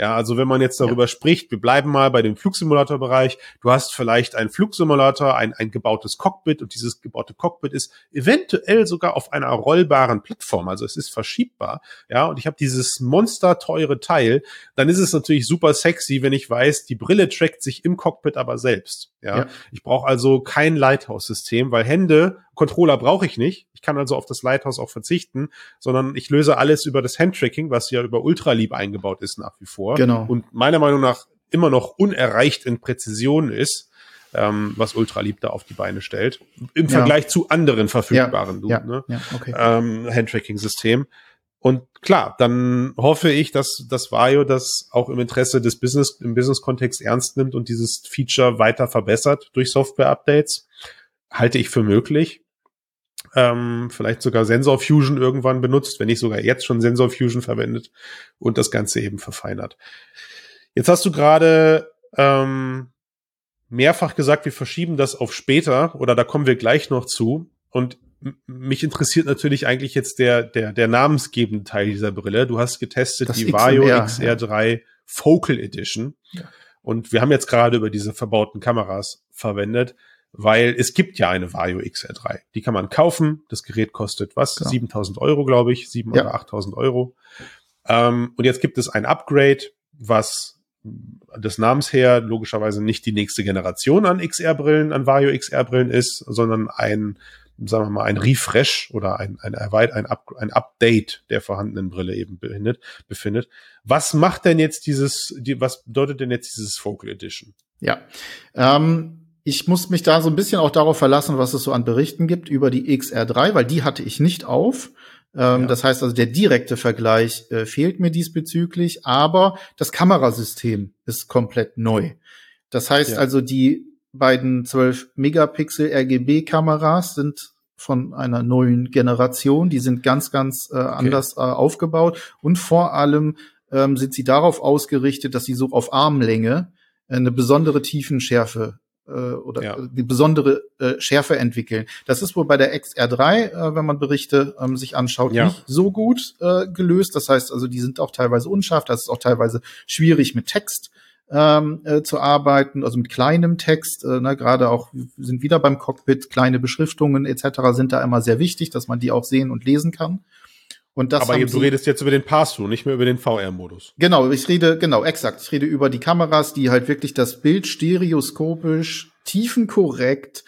Ja, also wenn man jetzt darüber ja. spricht, wir bleiben mal bei dem Flugsimulator-Bereich. Du hast vielleicht einen Flugsimulator, ein, ein gebautes Cockpit und dieses gebaute Cockpit ist eventuell sogar auf einer rollbaren Plattform. Also es ist verschiebbar. Ja, und ich habe dieses monsterteure Teil. Dann ist es natürlich super sexy, wenn ich weiß, die Brille trackt sich im Cockpit aber selbst. Ja, ja. ich brauche also kein Lighthouse-System, weil Hände Controller brauche ich nicht. Ich kann also auf das Lighthouse auch verzichten, sondern ich löse alles über das Handtracking, was ja über Ultralieb eingebaut ist nach wie vor. Genau. Und meiner Meinung nach immer noch unerreicht in Präzision ist, ähm, was Ultralieb da auf die Beine stellt. Im ja. Vergleich zu anderen verfügbaren ja, ja, ja, okay. ähm, Handtracking-Systemen. Und klar, dann hoffe ich, dass das Vario das auch im Interesse des Business, im Business-Kontext ernst nimmt und dieses Feature weiter verbessert durch Software-Updates. Halte ich für möglich ähm, vielleicht sogar Sensor Fusion irgendwann benutzt, wenn nicht sogar jetzt schon Sensor Fusion verwendet und das Ganze eben verfeinert. Jetzt hast du gerade ähm, mehrfach gesagt, wir verschieben das auf später oder da kommen wir gleich noch zu. Und mich interessiert natürlich eigentlich jetzt der, der, der namensgebende Teil dieser Brille. Du hast getestet das die Vario XR3 ja. Focal Edition. Ja. Und wir haben jetzt gerade über diese verbauten Kameras verwendet weil es gibt ja eine Vario XR3. Die kann man kaufen. Das Gerät kostet was? Genau. 7000 Euro, glaube ich. 7 ja. oder 8000 Euro. Ähm, und jetzt gibt es ein Upgrade, was des Namens her logischerweise nicht die nächste Generation an XR-Brillen, an Vario XR-Brillen ist, sondern ein, sagen wir mal, ein Refresh oder ein, ein, ein, ein, Up, ein Update der vorhandenen Brille eben befindet, befindet. Was macht denn jetzt dieses, die, was bedeutet denn jetzt dieses Focal Edition? Ja, ähm, ich muss mich da so ein bisschen auch darauf verlassen, was es so an Berichten gibt über die XR3, weil die hatte ich nicht auf. Ähm, ja. Das heißt also, der direkte Vergleich äh, fehlt mir diesbezüglich, aber das Kamerasystem ist komplett neu. Das heißt ja. also, die beiden 12 Megapixel RGB Kameras sind von einer neuen Generation. Die sind ganz, ganz äh, anders okay. äh, aufgebaut und vor allem ähm, sind sie darauf ausgerichtet, dass sie so auf Armlänge eine besondere Tiefenschärfe äh, oder ja. die besondere äh, Schärfe entwickeln. Das ist wohl bei der XR3, äh, wenn man Berichte ähm, sich anschaut, ja. nicht so gut äh, gelöst. Das heißt also, die sind auch teilweise unscharf, das ist auch teilweise schwierig mit Text ähm, äh, zu arbeiten, also mit kleinem Text, äh, ne, gerade auch sind wieder beim Cockpit kleine Beschriftungen etc. sind da immer sehr wichtig, dass man die auch sehen und lesen kann. Und das Aber du redest jetzt über den Pass-Through, nicht mehr über den VR-Modus. Genau, ich rede, genau, exakt. Ich rede über die Kameras, die halt wirklich das Bild stereoskopisch, tiefenkorrekt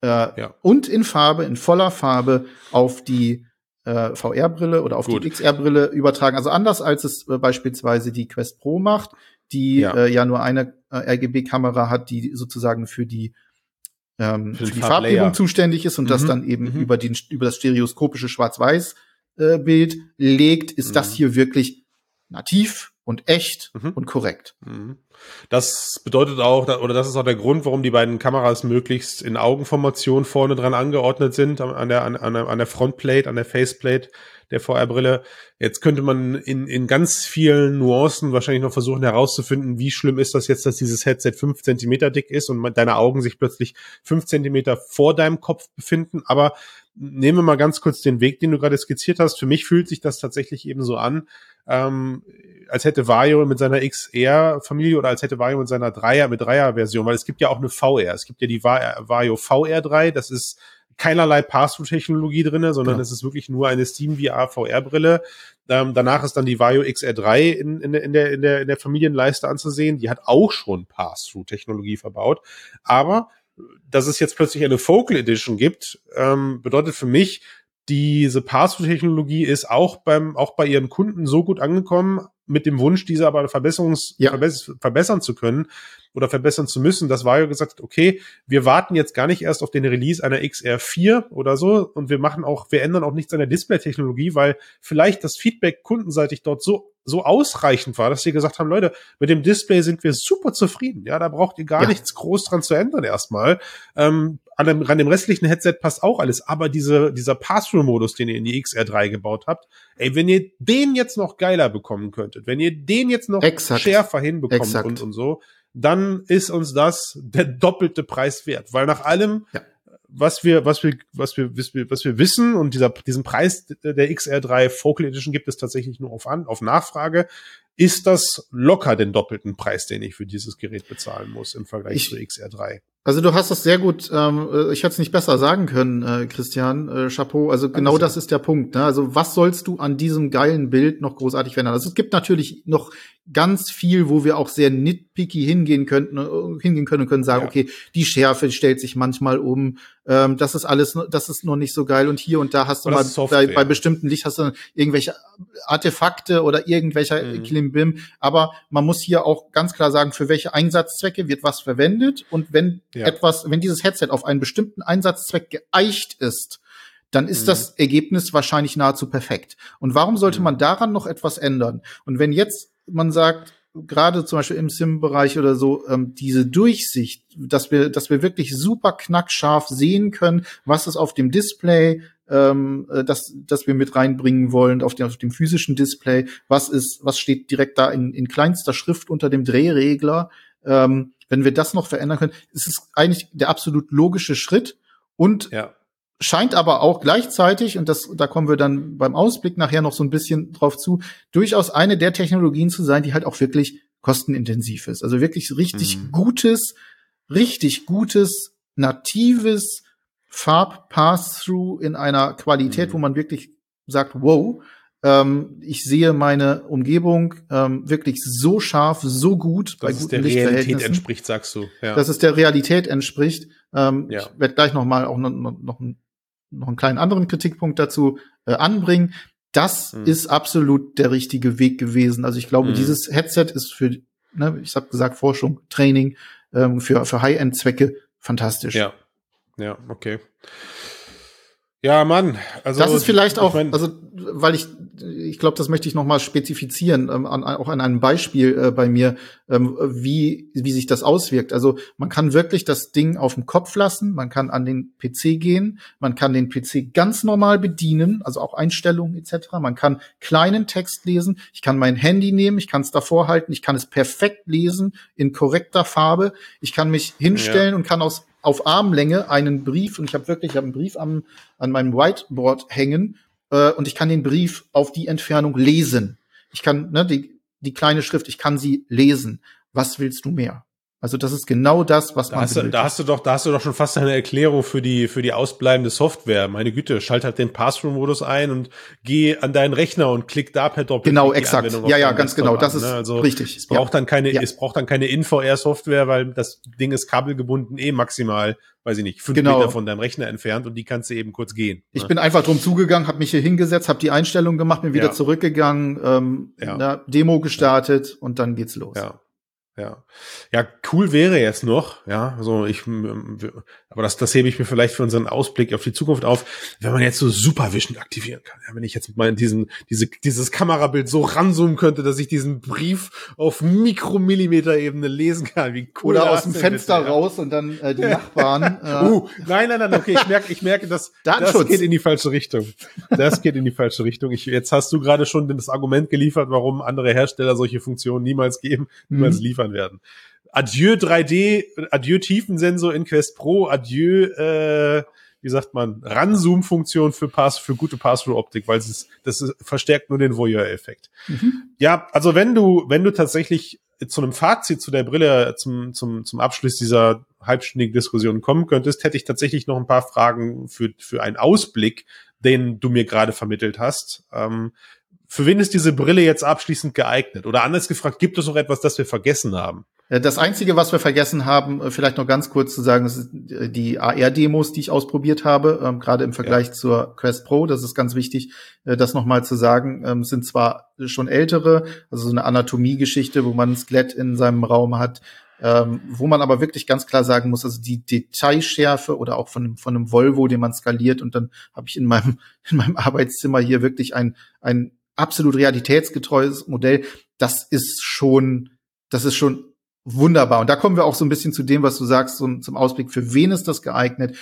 äh, ja. und in Farbe, in voller Farbe auf die äh, VR-Brille oder auf Gut. die XR-Brille übertragen. Also anders als es äh, beispielsweise die Quest Pro macht, die ja, äh, ja nur eine äh, RGB-Kamera hat, die sozusagen für die ähm, für, für die Farbgebung zuständig ist und mhm. das dann eben mhm. über, den, über das stereoskopische Schwarz-Weiß äh, Bild legt, ist mhm. das hier wirklich nativ und echt mhm. und korrekt. Mhm. Das bedeutet auch, oder das ist auch der Grund, warum die beiden Kameras möglichst in Augenformation vorne dran angeordnet sind, an der, an, an der Frontplate, an der Faceplate der VR-Brille. Jetzt könnte man in, in ganz vielen Nuancen wahrscheinlich noch versuchen herauszufinden, wie schlimm ist das jetzt, dass dieses Headset fünf Zentimeter dick ist und deine Augen sich plötzlich fünf Zentimeter vor deinem Kopf befinden. Aber nehmen wir mal ganz kurz den Weg, den du gerade skizziert hast. Für mich fühlt sich das tatsächlich eben so an, ähm, als hätte Vario mit seiner XR-Familie oder als hätte Vario mit seiner Dreier, mit Dreier-Version, weil es gibt ja auch eine VR. Es gibt ja die Vario VR3, das ist keinerlei Pass-Through-Technologie drinne, sondern ja. es ist wirklich nur eine Steam VR VR-Brille. Ähm, danach ist dann die Vario XR3 in, in, in, der, in, der, in der Familienleiste anzusehen. Die hat auch schon Pass-Through-Technologie verbaut. Aber dass es jetzt plötzlich eine Focal Edition gibt, ähm, bedeutet für mich, diese Pass-Through-Technologie ist auch beim, auch bei ihren Kunden so gut angekommen, mit dem Wunsch, diese aber verbesserungs ja. verbess verbessern zu können oder verbessern zu müssen. Das war ja gesagt, okay, wir warten jetzt gar nicht erst auf den Release einer XR4 oder so und wir machen auch, wir ändern auch nichts an der Display-Technologie, weil vielleicht das Feedback kundenseitig dort so so ausreichend war, dass sie gesagt haben, Leute, mit dem Display sind wir super zufrieden. Ja, da braucht ihr gar ja. nichts groß dran zu ändern erstmal. Ähm, an, dem, an dem restlichen Headset passt auch alles, aber diese, dieser Pass-Through-Modus, den ihr in die XR3 gebaut habt, ey, wenn ihr den jetzt noch geiler bekommen könntet, wenn ihr den jetzt noch Exakt. schärfer hinbekommt und, und so, dann ist uns das der doppelte Preis wert. Weil nach allem, ja. was wir, was wir, was wir, was wir, wissen und dieser, diesen Preis der XR3 Focal Edition gibt es tatsächlich nur auf, an, auf Nachfrage, ist das locker den doppelten Preis, den ich für dieses Gerät bezahlen muss im Vergleich ich, zu XR3. Also du hast das sehr gut, ähm, äh, ich hätte es nicht besser sagen können, äh, Christian, äh, Chapeau. Also genau das ist der Punkt. Ne? Also was sollst du an diesem geilen Bild noch großartig verändern? Also es gibt natürlich noch ganz viel, wo wir auch sehr nitpicky hingehen könnten, äh, hingehen können und können sagen, ja. okay, die Schärfe stellt sich manchmal um, ähm, das ist alles, das ist noch nicht so geil und hier und da hast du mal bei, bei, bestimmten Licht hast du irgendwelche Artefakte oder irgendwelcher mhm. Klimbim, aber man muss hier auch ganz klar sagen, für welche Einsatzzwecke wird was verwendet und wenn ja. etwas, wenn dieses Headset auf einen bestimmten Einsatzzweck geeicht ist, dann ist mhm. das Ergebnis wahrscheinlich nahezu perfekt. Und warum sollte mhm. man daran noch etwas ändern? Und wenn jetzt man sagt, gerade zum Beispiel im Sim-Bereich oder so, ähm, diese Durchsicht, dass wir, dass wir wirklich super knackscharf sehen können, was ist auf dem Display, ähm, äh, das, das wir mit reinbringen wollen, auf dem, auf dem physischen Display, was ist, was steht direkt da in, in kleinster Schrift unter dem Drehregler. Ähm, wenn wir das noch verändern können, ist es eigentlich der absolut logische Schritt und ja scheint aber auch gleichzeitig, und das, da kommen wir dann beim Ausblick nachher noch so ein bisschen drauf zu, durchaus eine der Technologien zu sein, die halt auch wirklich kostenintensiv ist. Also wirklich richtig mhm. gutes, richtig gutes, natives Farb-Pass-Through in einer Qualität, mhm. wo man wirklich sagt, wow, ähm, ich sehe meine Umgebung ähm, wirklich so scharf, so gut dass bei guten es der Realität entspricht, sagst du. Ja. Dass es der Realität entspricht. Ähm, ja. Ich werde gleich noch mal auch noch, noch, noch noch einen kleinen anderen Kritikpunkt dazu äh, anbringen. Das mhm. ist absolut der richtige Weg gewesen. Also ich glaube, mhm. dieses Headset ist für, ne, ich habe gesagt, Forschung, Training, ähm, für, für High-End-Zwecke fantastisch. Ja, ja, okay. Ja, Mann. Also das ist vielleicht auch, mein, also weil ich, ich glaube, das möchte ich noch mal spezifizieren, ähm, an, auch an einem Beispiel äh, bei mir, ähm, wie wie sich das auswirkt. Also man kann wirklich das Ding auf den Kopf lassen, man kann an den PC gehen, man kann den PC ganz normal bedienen, also auch Einstellungen etc. Man kann kleinen Text lesen, ich kann mein Handy nehmen, ich kann es davor halten, ich kann es perfekt lesen in korrekter Farbe, ich kann mich hinstellen ja. und kann aus auf Armlänge einen Brief und ich habe wirklich ich hab einen Brief am, an meinem Whiteboard hängen äh, und ich kann den Brief auf die Entfernung lesen. Ich kann ne, die, die kleine Schrift, ich kann sie lesen. Was willst du mehr? Also das ist genau das, was da man. Hast du, da hast du doch, da hast du doch schon fast eine Erklärung für die für die ausbleibende Software. Meine Güte, schalt halt den Pass-Through-Modus ein und geh an deinen Rechner und klick da per Doppel. Genau, exakt. Ja, ja, ganz genau. Das ist ne? also richtig. Es braucht ja. dann keine, ja. es braucht dann keine InVR-Software, weil das Ding ist kabelgebunden eh maximal, weiß ich nicht, fünf genau. Meter von deinem Rechner entfernt und die kannst du eben kurz gehen. Ich ne? bin einfach drum zugegangen, habe mich hier hingesetzt, habe die Einstellung gemacht, bin wieder ja. zurückgegangen, ähm, ja. Demo gestartet und dann geht's los. Ja. Ja. Ja, cool wäre jetzt noch, ja, so ich, aber das, das hebe ich mir vielleicht für unseren Ausblick auf die Zukunft auf, wenn man jetzt so Supervision aktivieren kann. Ja, wenn ich jetzt mal diesen, diese, dieses Kamerabild so ranzoomen könnte, dass ich diesen Brief auf Mikromillimeter-Ebene lesen kann, wie cool. Oder aus dem Fenster bitte, raus ja. und dann äh, die Nachbarn. Äh. Uh, nein, nein, nein, okay, ich merke, ich merke, dass das geht in die falsche Richtung. Das geht in die falsche Richtung. Ich, jetzt hast du gerade schon das Argument geliefert, warum andere Hersteller solche Funktionen niemals geben, niemals mhm. liefern werden. Adieu 3D, adieu Tiefensensor in Quest Pro, adieu, äh, wie sagt man, Ranzoom-Funktion für Pass, für gute Pass-Through-Optik, weil es das ist, verstärkt nur den Voyeur-Effekt. Mhm. Ja, also wenn du, wenn du tatsächlich zu einem Fazit zu der Brille zum, zum, zum Abschluss dieser halbstündigen Diskussion kommen könntest, hätte ich tatsächlich noch ein paar Fragen für, für einen Ausblick, den du mir gerade vermittelt hast. Ähm, für wen ist diese Brille jetzt abschließend geeignet? Oder anders gefragt, gibt es noch etwas, das wir vergessen haben? Das Einzige, was wir vergessen haben, äh, vielleicht noch ganz kurz zu sagen, das ist äh, die AR-Demos, die ich ausprobiert habe, ähm, gerade im Vergleich ja. zur Quest Pro. Das ist ganz wichtig, äh, das nochmal zu sagen. Ähm, sind zwar schon ältere, also so eine Anatomiegeschichte, wo man ein Skelett in seinem Raum hat, ähm, wo man aber wirklich ganz klar sagen muss, also die Detailschärfe oder auch von, von einem Volvo, den man skaliert und dann habe ich in meinem, in meinem Arbeitszimmer hier wirklich ein, ein absolut realitätsgetreues Modell. Das ist schon, das ist schon wunderbar. Und da kommen wir auch so ein bisschen zu dem, was du sagst, so, zum Ausblick, für wen ist das geeignet?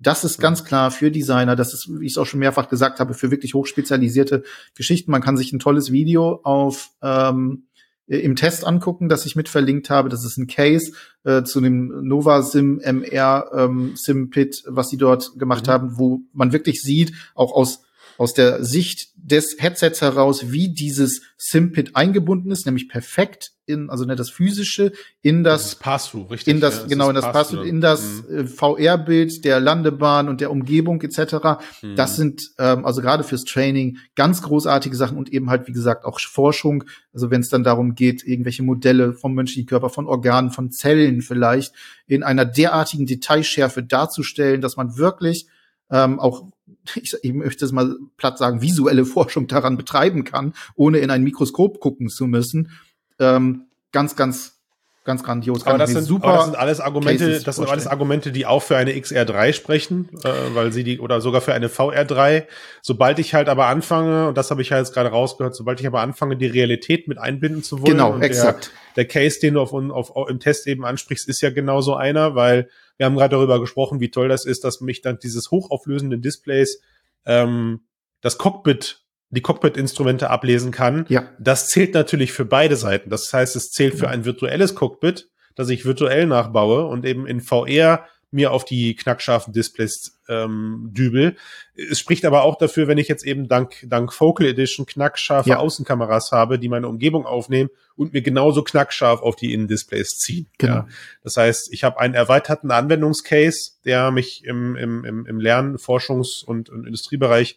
Das ist ganz klar für Designer, das ist, wie ich es auch schon mehrfach gesagt habe, für wirklich hochspezialisierte Geschichten. Man kann sich ein tolles Video auf ähm, im Test angucken, das ich mit verlinkt habe. Das ist ein Case äh, zu dem Nova Sim MR ähm, Sim Pit, was sie dort gemacht mhm. haben, wo man wirklich sieht, auch aus aus der Sicht des Headsets heraus, wie dieses SimPit eingebunden ist, nämlich perfekt in, also ne, das physische in das, das Pass-through, richtig? In das, ja, genau, in das Pass-through, in das mhm. Äh, VR-Bild der Landebahn und der Umgebung etc. Mhm. Das sind ähm, also gerade fürs Training ganz großartige Sachen und eben halt wie gesagt auch Forschung. Also wenn es dann darum geht, irgendwelche Modelle vom menschlichen Körper, von Organen, von Zellen vielleicht in einer derartigen Detailschärfe darzustellen, dass man wirklich ähm, auch ich, ich möchte es mal platt sagen, visuelle Forschung daran betreiben kann, ohne in ein Mikroskop gucken zu müssen. Ähm, ganz, ganz, ganz grandios. Aber das, sind, super aber das sind alles Argumente, das sind alles Argumente, die auch für eine XR3 sprechen, äh, weil sie die, oder sogar für eine VR3. Sobald ich halt aber anfange, und das habe ich ja jetzt gerade rausgehört, sobald ich aber anfange, die Realität mit einbinden zu wollen. Genau, exakt. Der, der Case, den du auf, auf, auf, im Test eben ansprichst, ist ja genau so einer, weil wir haben gerade darüber gesprochen, wie toll das ist, dass mich dann dieses hochauflösende Displays ähm, das Cockpit die Cockpit-Instrumente ablesen kann. Ja. Das zählt natürlich für beide Seiten. Das heißt, es zählt für ein virtuelles Cockpit, das ich virtuell nachbaue und eben in VR mir auf die knackscharfen Displays ähm, dübel. Es spricht aber auch dafür, wenn ich jetzt eben dank, dank Focal Edition knackscharfe ja. Außenkameras habe, die meine Umgebung aufnehmen und mir genauso knackscharf auf die Innendisplays ziehen. Genau. Ja. Das heißt, ich habe einen erweiterten Anwendungscase, der mich im, im, im, im Lern-, Forschungs- und, und Industriebereich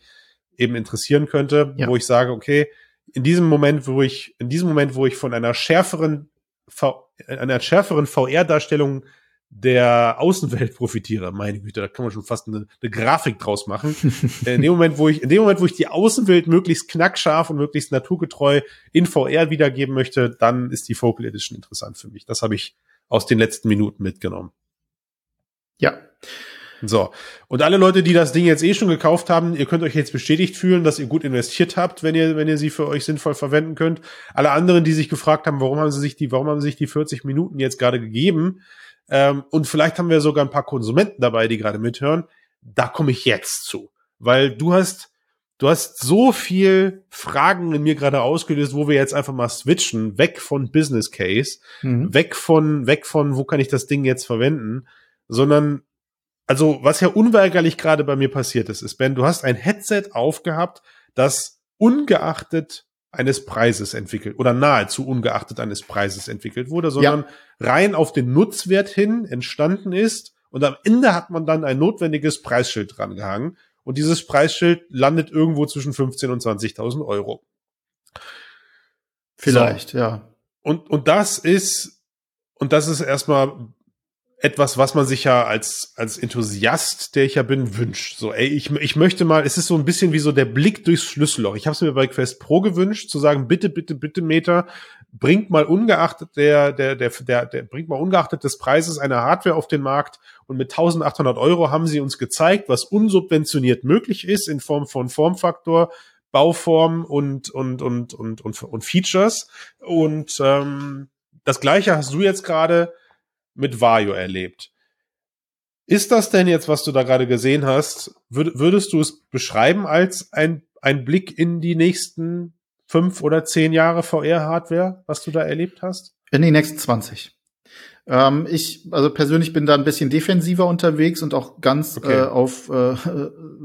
eben interessieren könnte, ja. wo ich sage, okay, in diesem Moment, wo ich, in diesem Moment, wo ich von einer schärferen, v einer schärferen VR-Darstellung der Außenwelt profitiere. Meine Güte, da kann man schon fast eine, eine Grafik draus machen. in dem Moment, wo ich, in dem Moment, wo ich die Außenwelt möglichst knackscharf und möglichst naturgetreu in VR wiedergeben möchte, dann ist die Focal Edition interessant für mich. Das habe ich aus den letzten Minuten mitgenommen. Ja. So. Und alle Leute, die das Ding jetzt eh schon gekauft haben, ihr könnt euch jetzt bestätigt fühlen, dass ihr gut investiert habt, wenn ihr, wenn ihr sie für euch sinnvoll verwenden könnt. Alle anderen, die sich gefragt haben, warum haben sie sich die, warum haben sie sich die 40 Minuten jetzt gerade gegeben? Ähm, und vielleicht haben wir sogar ein paar Konsumenten dabei, die gerade mithören. Da komme ich jetzt zu. Weil du hast, du hast so viel Fragen in mir gerade ausgelöst, wo wir jetzt einfach mal switchen, weg von Business Case, mhm. weg von, weg von, wo kann ich das Ding jetzt verwenden, sondern also was ja unweigerlich gerade bei mir passiert ist, ist, Ben, du hast ein Headset aufgehabt, das ungeachtet eines Preises entwickelt oder nahezu ungeachtet eines Preises entwickelt wurde, sondern ja. rein auf den Nutzwert hin entstanden ist und am Ende hat man dann ein notwendiges Preisschild dran gehangen und dieses Preisschild landet irgendwo zwischen 15 und 20.000 Euro. Vielleicht, so. ja. Und, und das ist, und das ist erstmal etwas, was man sich ja als, als Enthusiast, der ich ja bin, wünscht. So, ey, ich, ich möchte mal, es ist so ein bisschen wie so der Blick durchs Schlüsselloch. Ich habe es mir bei Quest Pro gewünscht, zu sagen, bitte, bitte, bitte, Meter, bringt mal ungeachtet der, der, der, der, der bringt mal ungeachtet des Preises eine Hardware auf den Markt und mit 1800 Euro haben sie uns gezeigt, was unsubventioniert möglich ist in Form von Formfaktor, Bauform und, und, und, und, und, und Features. Und ähm, das gleiche hast du jetzt gerade mit Vario erlebt. Ist das denn jetzt, was du da gerade gesehen hast, würd, würdest du es beschreiben als ein, ein Blick in die nächsten fünf oder zehn Jahre VR-Hardware, was du da erlebt hast? In die nächsten 20. Ähm, ich, also persönlich bin da ein bisschen defensiver unterwegs und auch ganz okay. äh, auf äh,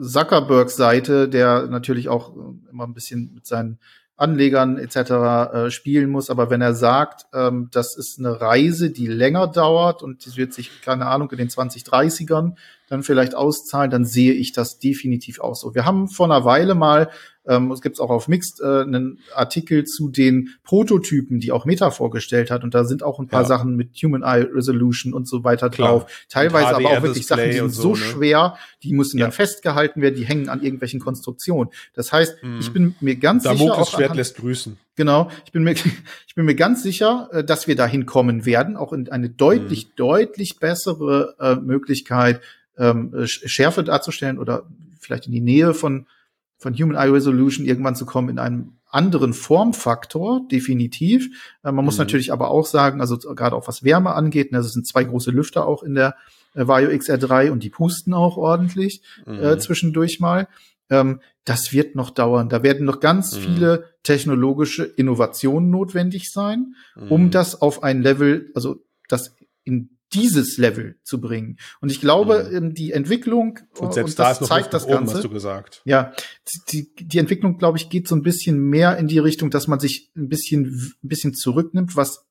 Zuckerbergs Seite, der natürlich auch immer ein bisschen mit seinen Anlegern etc. Äh, spielen muss. Aber wenn er sagt, ähm, das ist eine Reise, die länger dauert und die wird sich, keine Ahnung, in den 2030ern dann vielleicht auszahlen, dann sehe ich das definitiv auch so. Wir haben vor einer Weile mal ähm, es gibt auch auf Mixed äh, einen Artikel zu den Prototypen, die auch Meta vorgestellt hat. Und da sind auch ein paar ja. Sachen mit Human Eye Resolution und so weiter Klar. drauf. Teilweise aber auch wirklich Sachen, die sind so, ne? schwer, die müssen ja. dann festgehalten werden, die hängen an irgendwelchen Konstruktionen. Das heißt, mhm. ich bin mir ganz Damokles sicher. Damokles Schwert lässt grüßen. Genau, ich bin mir, ich bin mir ganz sicher, äh, dass wir dahin kommen werden, auch in eine deutlich, mhm. deutlich bessere äh, Möglichkeit, ähm, Schärfe darzustellen oder vielleicht in die Nähe von von Human Eye Resolution irgendwann zu kommen in einem anderen Formfaktor, definitiv. Äh, man muss mhm. natürlich aber auch sagen, also gerade auch was Wärme angeht, ne, also es sind zwei große Lüfter auch in der äh, Vario XR3 und die pusten auch ordentlich äh, mhm. äh, zwischendurch mal. Ähm, das wird noch dauern. Da werden noch ganz mhm. viele technologische Innovationen notwendig sein, um mhm. das auf ein Level, also das in dieses Level zu bringen. Und ich glaube, mhm. Ähm, die Entwicklung und selbst und das da zeigt das oben, Ganze. Du gesagt. Ja, die, die Entwicklung, glaube ich, geht so ein bisschen mehr in die Richtung, dass man sich ein bisschen, ein bisschen zurücknimmt, was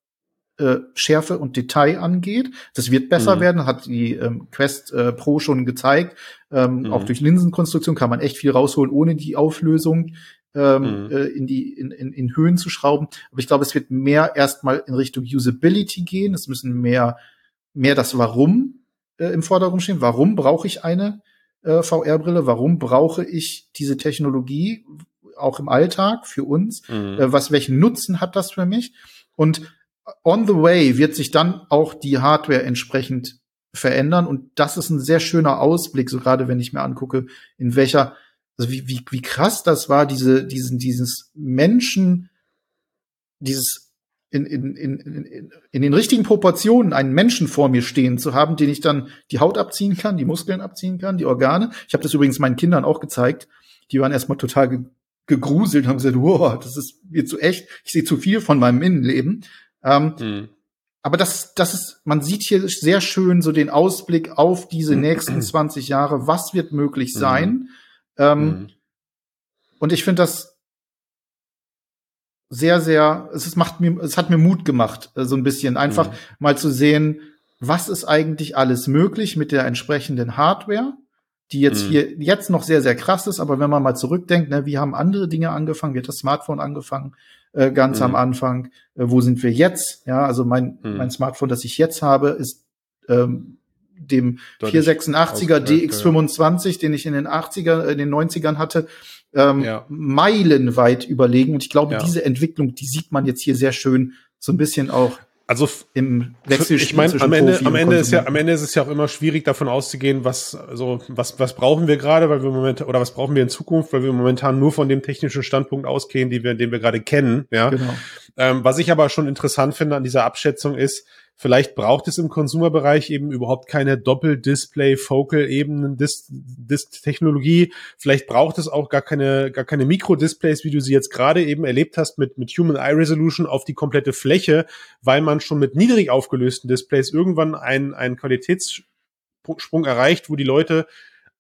äh, Schärfe und Detail angeht. Das wird besser mhm. werden, hat die ähm, Quest äh, Pro schon gezeigt. Ähm, mhm. Auch durch Linsenkonstruktion kann man echt viel rausholen, ohne die Auflösung ähm, mhm. äh, in die in, in, in Höhen zu schrauben. Aber ich glaube, es wird mehr erstmal in Richtung Usability gehen. Es müssen mehr mehr das Warum äh, im Vordergrund stehen. Warum brauche ich eine äh, VR-Brille? Warum brauche ich diese Technologie auch im Alltag für uns? Mhm. Äh, was, welchen Nutzen hat das für mich? Und on the way wird sich dann auch die Hardware entsprechend verändern. Und das ist ein sehr schöner Ausblick, so gerade wenn ich mir angucke, in welcher, also wie, wie, wie krass das war, diese, diesen, dieses Menschen, dieses in, in, in, in, in den richtigen Proportionen einen Menschen vor mir stehen zu haben, den ich dann die Haut abziehen kann, die Muskeln abziehen kann, die Organe. Ich habe das übrigens meinen Kindern auch gezeigt. Die waren erstmal total ge gegruselt, haben gesagt, wow, das ist mir zu echt, ich sehe zu viel von meinem Innenleben. Ähm, mhm. Aber das, das ist, man sieht hier sehr schön so den Ausblick auf diese nächsten 20 Jahre. Was wird möglich sein? Mhm. Ähm, mhm. Und ich finde das sehr, sehr, es macht mir, es hat mir Mut gemacht, äh, so ein bisschen einfach mhm. mal zu sehen, was ist eigentlich alles möglich mit der entsprechenden Hardware, die jetzt mhm. hier jetzt noch sehr, sehr krass ist, aber wenn man mal zurückdenkt, ne, wie haben andere Dinge angefangen, wie hat das Smartphone angefangen, äh, ganz mhm. am Anfang, äh, wo sind wir jetzt? Ja, also mein, mhm. mein Smartphone, das ich jetzt habe, ist ähm, dem 486er DX25, den ich in den 80er, in den 90ern hatte, ähm, ja. meilenweit überlegen. Und ich glaube, ja. diese Entwicklung, die sieht man jetzt hier sehr schön so ein bisschen auch also im Wechselspiel ich meine, am Ende, am Ende ist ja, am Ende ist es ja auch immer schwierig davon auszugehen, was, also, was, was brauchen wir gerade, weil wir im Moment, oder was brauchen wir in Zukunft, weil wir momentan nur von dem technischen Standpunkt ausgehen, die wir, den wir gerade kennen, ja. Genau. Ähm, was ich aber schon interessant finde an dieser Abschätzung ist, Vielleicht braucht es im Consumer-Bereich eben überhaupt keine Doppel-Display-Focal-Ebenen-Technologie. Vielleicht braucht es auch gar keine, gar keine Mikro-Displays, wie du sie jetzt gerade eben erlebt hast mit, mit Human Eye Resolution auf die komplette Fläche, weil man schon mit niedrig aufgelösten Displays irgendwann einen, einen Qualitätssprung erreicht, wo die Leute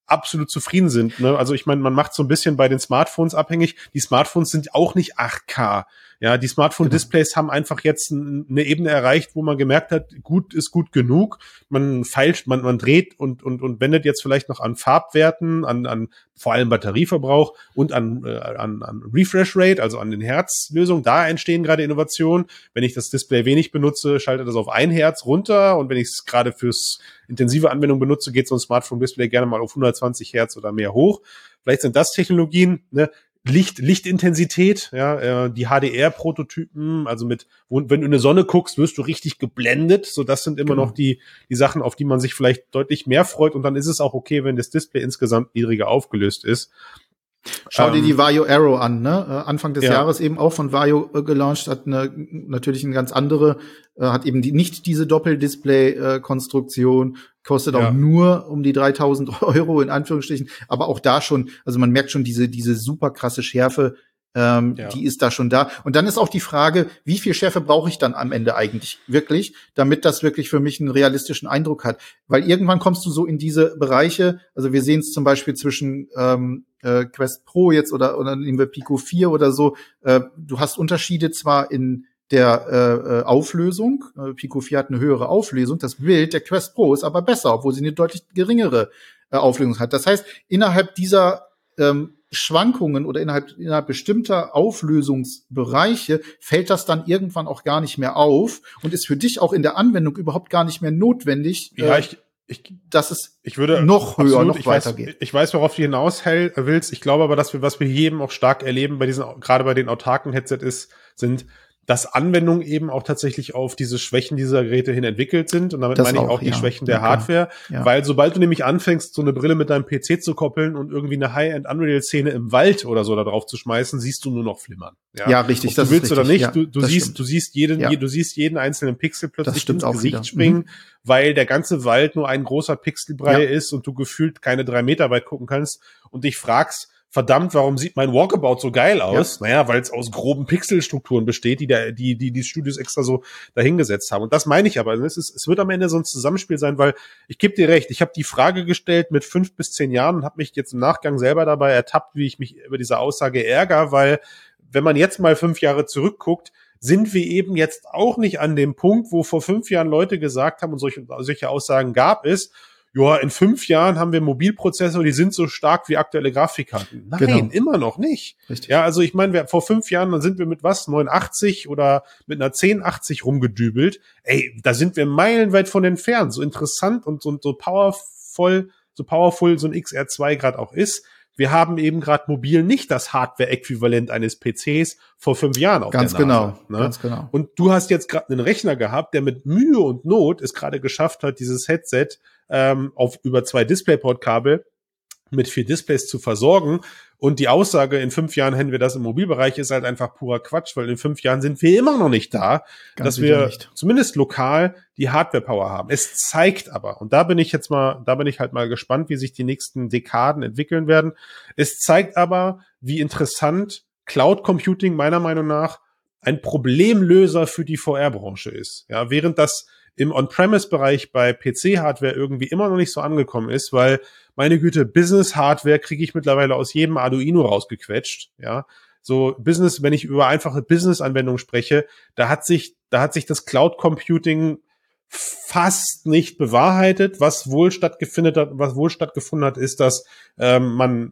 absolut zufrieden sind. Ne? Also ich meine, man macht so ein bisschen bei den Smartphones abhängig. Die Smartphones sind auch nicht 8K. Ja, die Smartphone-Displays genau. haben einfach jetzt eine Ebene erreicht, wo man gemerkt hat, gut ist gut genug. Man feilt, man, man dreht und, und, und wendet jetzt vielleicht noch an Farbwerten, an, an vor allem Batterieverbrauch und an, äh, an, an Refresh Rate, also an den Herzlösungen. Da entstehen gerade Innovationen. Wenn ich das Display wenig benutze, schaltet das auf ein Herz runter und wenn ich es gerade fürs intensive Anwendung benutze, geht so ein Smartphone-Display gerne mal auf 120 Hertz oder mehr hoch. Vielleicht sind das Technologien, ne? Licht, Lichtintensität, ja, äh, die HDR-Prototypen, also mit, wo, wenn du in eine Sonne guckst, wirst du richtig geblendet. So, das sind immer genau. noch die, die Sachen, auf die man sich vielleicht deutlich mehr freut. Und dann ist es auch okay, wenn das Display insgesamt niedriger aufgelöst ist. Schau dir die ähm, Vario Arrow an, ne? Äh, Anfang des ja. Jahres eben auch von Vario äh, gelauncht, hat eine, natürlich eine ganz andere, äh, hat eben die, nicht diese Doppeldisplay-Konstruktion, kostet ja. auch nur um die 3000 Euro in Anführungsstrichen, aber auch da schon, also man merkt schon diese, diese super krasse Schärfe, ähm, ja. Die ist da schon da. Und dann ist auch die Frage, wie viel Schärfe brauche ich dann am Ende eigentlich wirklich, damit das wirklich für mich einen realistischen Eindruck hat. Weil irgendwann kommst du so in diese Bereiche, also wir sehen es zum Beispiel zwischen ähm, äh, Quest Pro jetzt oder, oder nehmen wir Pico 4 oder so. Äh, du hast Unterschiede zwar in der äh, äh Auflösung. Äh, Pico 4 hat eine höhere Auflösung. Das Bild der Quest Pro ist aber besser, obwohl sie eine deutlich geringere äh, Auflösung hat. Das heißt, innerhalb dieser ähm, Schwankungen oder innerhalb, innerhalb bestimmter Auflösungsbereiche fällt das dann irgendwann auch gar nicht mehr auf und ist für dich auch in der Anwendung überhaupt gar nicht mehr notwendig. Ja, äh, ich, ich, dass es ich würde noch höher, absolut, noch ich weiter weiß, geht. Ich weiß, worauf du hinaus willst. Ich glaube aber, dass wir, was wir hier eben auch stark erleben bei diesen, gerade bei den autarken Headset ist, sind, dass Anwendungen eben auch tatsächlich auf diese Schwächen dieser Geräte hin entwickelt sind. Und damit das meine ich auch, auch die ja. Schwächen der okay. Hardware. Ja. Weil sobald du nämlich anfängst, so eine Brille mit deinem PC zu koppeln und irgendwie eine High-End Unreal-Szene im Wald oder so da drauf zu schmeißen, siehst du nur noch flimmern. Ja, ja richtig. Ob das du willst oder nicht, du, du siehst, stimmt. du siehst jeden, je, du siehst jeden einzelnen Pixel plötzlich ins Gesicht wieder. springen, mhm. weil der ganze Wald nur ein großer Pixelbrei ist und du gefühlt keine drei Meter weit gucken kannst und dich fragst, verdammt, warum sieht mein Walkabout so geil aus? Ja. Naja, weil es aus groben Pixelstrukturen besteht, die, der, die, die die Studios extra so dahingesetzt haben. Und das meine ich aber. Es, ist, es wird am Ende so ein Zusammenspiel sein, weil ich gebe dir recht, ich habe die Frage gestellt mit fünf bis zehn Jahren und habe mich jetzt im Nachgang selber dabei ertappt, wie ich mich über diese Aussage ärgere, weil wenn man jetzt mal fünf Jahre zurückguckt, sind wir eben jetzt auch nicht an dem Punkt, wo vor fünf Jahren Leute gesagt haben und solche, solche Aussagen gab es, ja, in fünf Jahren haben wir Mobilprozessor, die sind so stark wie aktuelle Grafikkarten. Nein, genau. immer noch nicht. Richtig. Ja, also ich meine, vor fünf Jahren, dann sind wir mit was, 89 oder mit einer 1080 rumgedübelt. Ey, da sind wir meilenweit von entfernt. So interessant und so, so powerful, so powerful so ein XR2 gerade auch ist. Wir haben eben gerade mobil nicht das Hardware-Äquivalent eines PCs vor fünf Jahren auf ganz der Nase. Genau, ne? Ganz genau. Und du hast jetzt gerade einen Rechner gehabt, der mit Mühe und Not es gerade geschafft hat, dieses Headset ähm, auf über zwei DisplayPort-Kabel mit vier Displays zu versorgen. Und die Aussage, in fünf Jahren hätten wir das im Mobilbereich, ist halt einfach purer Quatsch, weil in fünf Jahren sind wir immer noch nicht da, Ganz dass wir nicht. zumindest lokal die Hardware-Power haben. Es zeigt aber, und da bin ich jetzt mal, da bin ich halt mal gespannt, wie sich die nächsten Dekaden entwickeln werden. Es zeigt aber, wie interessant Cloud Computing meiner Meinung nach ein Problemlöser für die VR-Branche ist. Ja, während das im On-Premise-Bereich bei PC-Hardware irgendwie immer noch nicht so angekommen ist, weil meine Güte, Business-Hardware kriege ich mittlerweile aus jedem Arduino rausgequetscht, ja. So Business, wenn ich über einfache Business-Anwendungen spreche, da hat sich, da hat sich das Cloud Computing fast nicht bewahrheitet. Was wohl stattgefunden hat, was wohl stattgefunden hat, ist, dass ähm, man,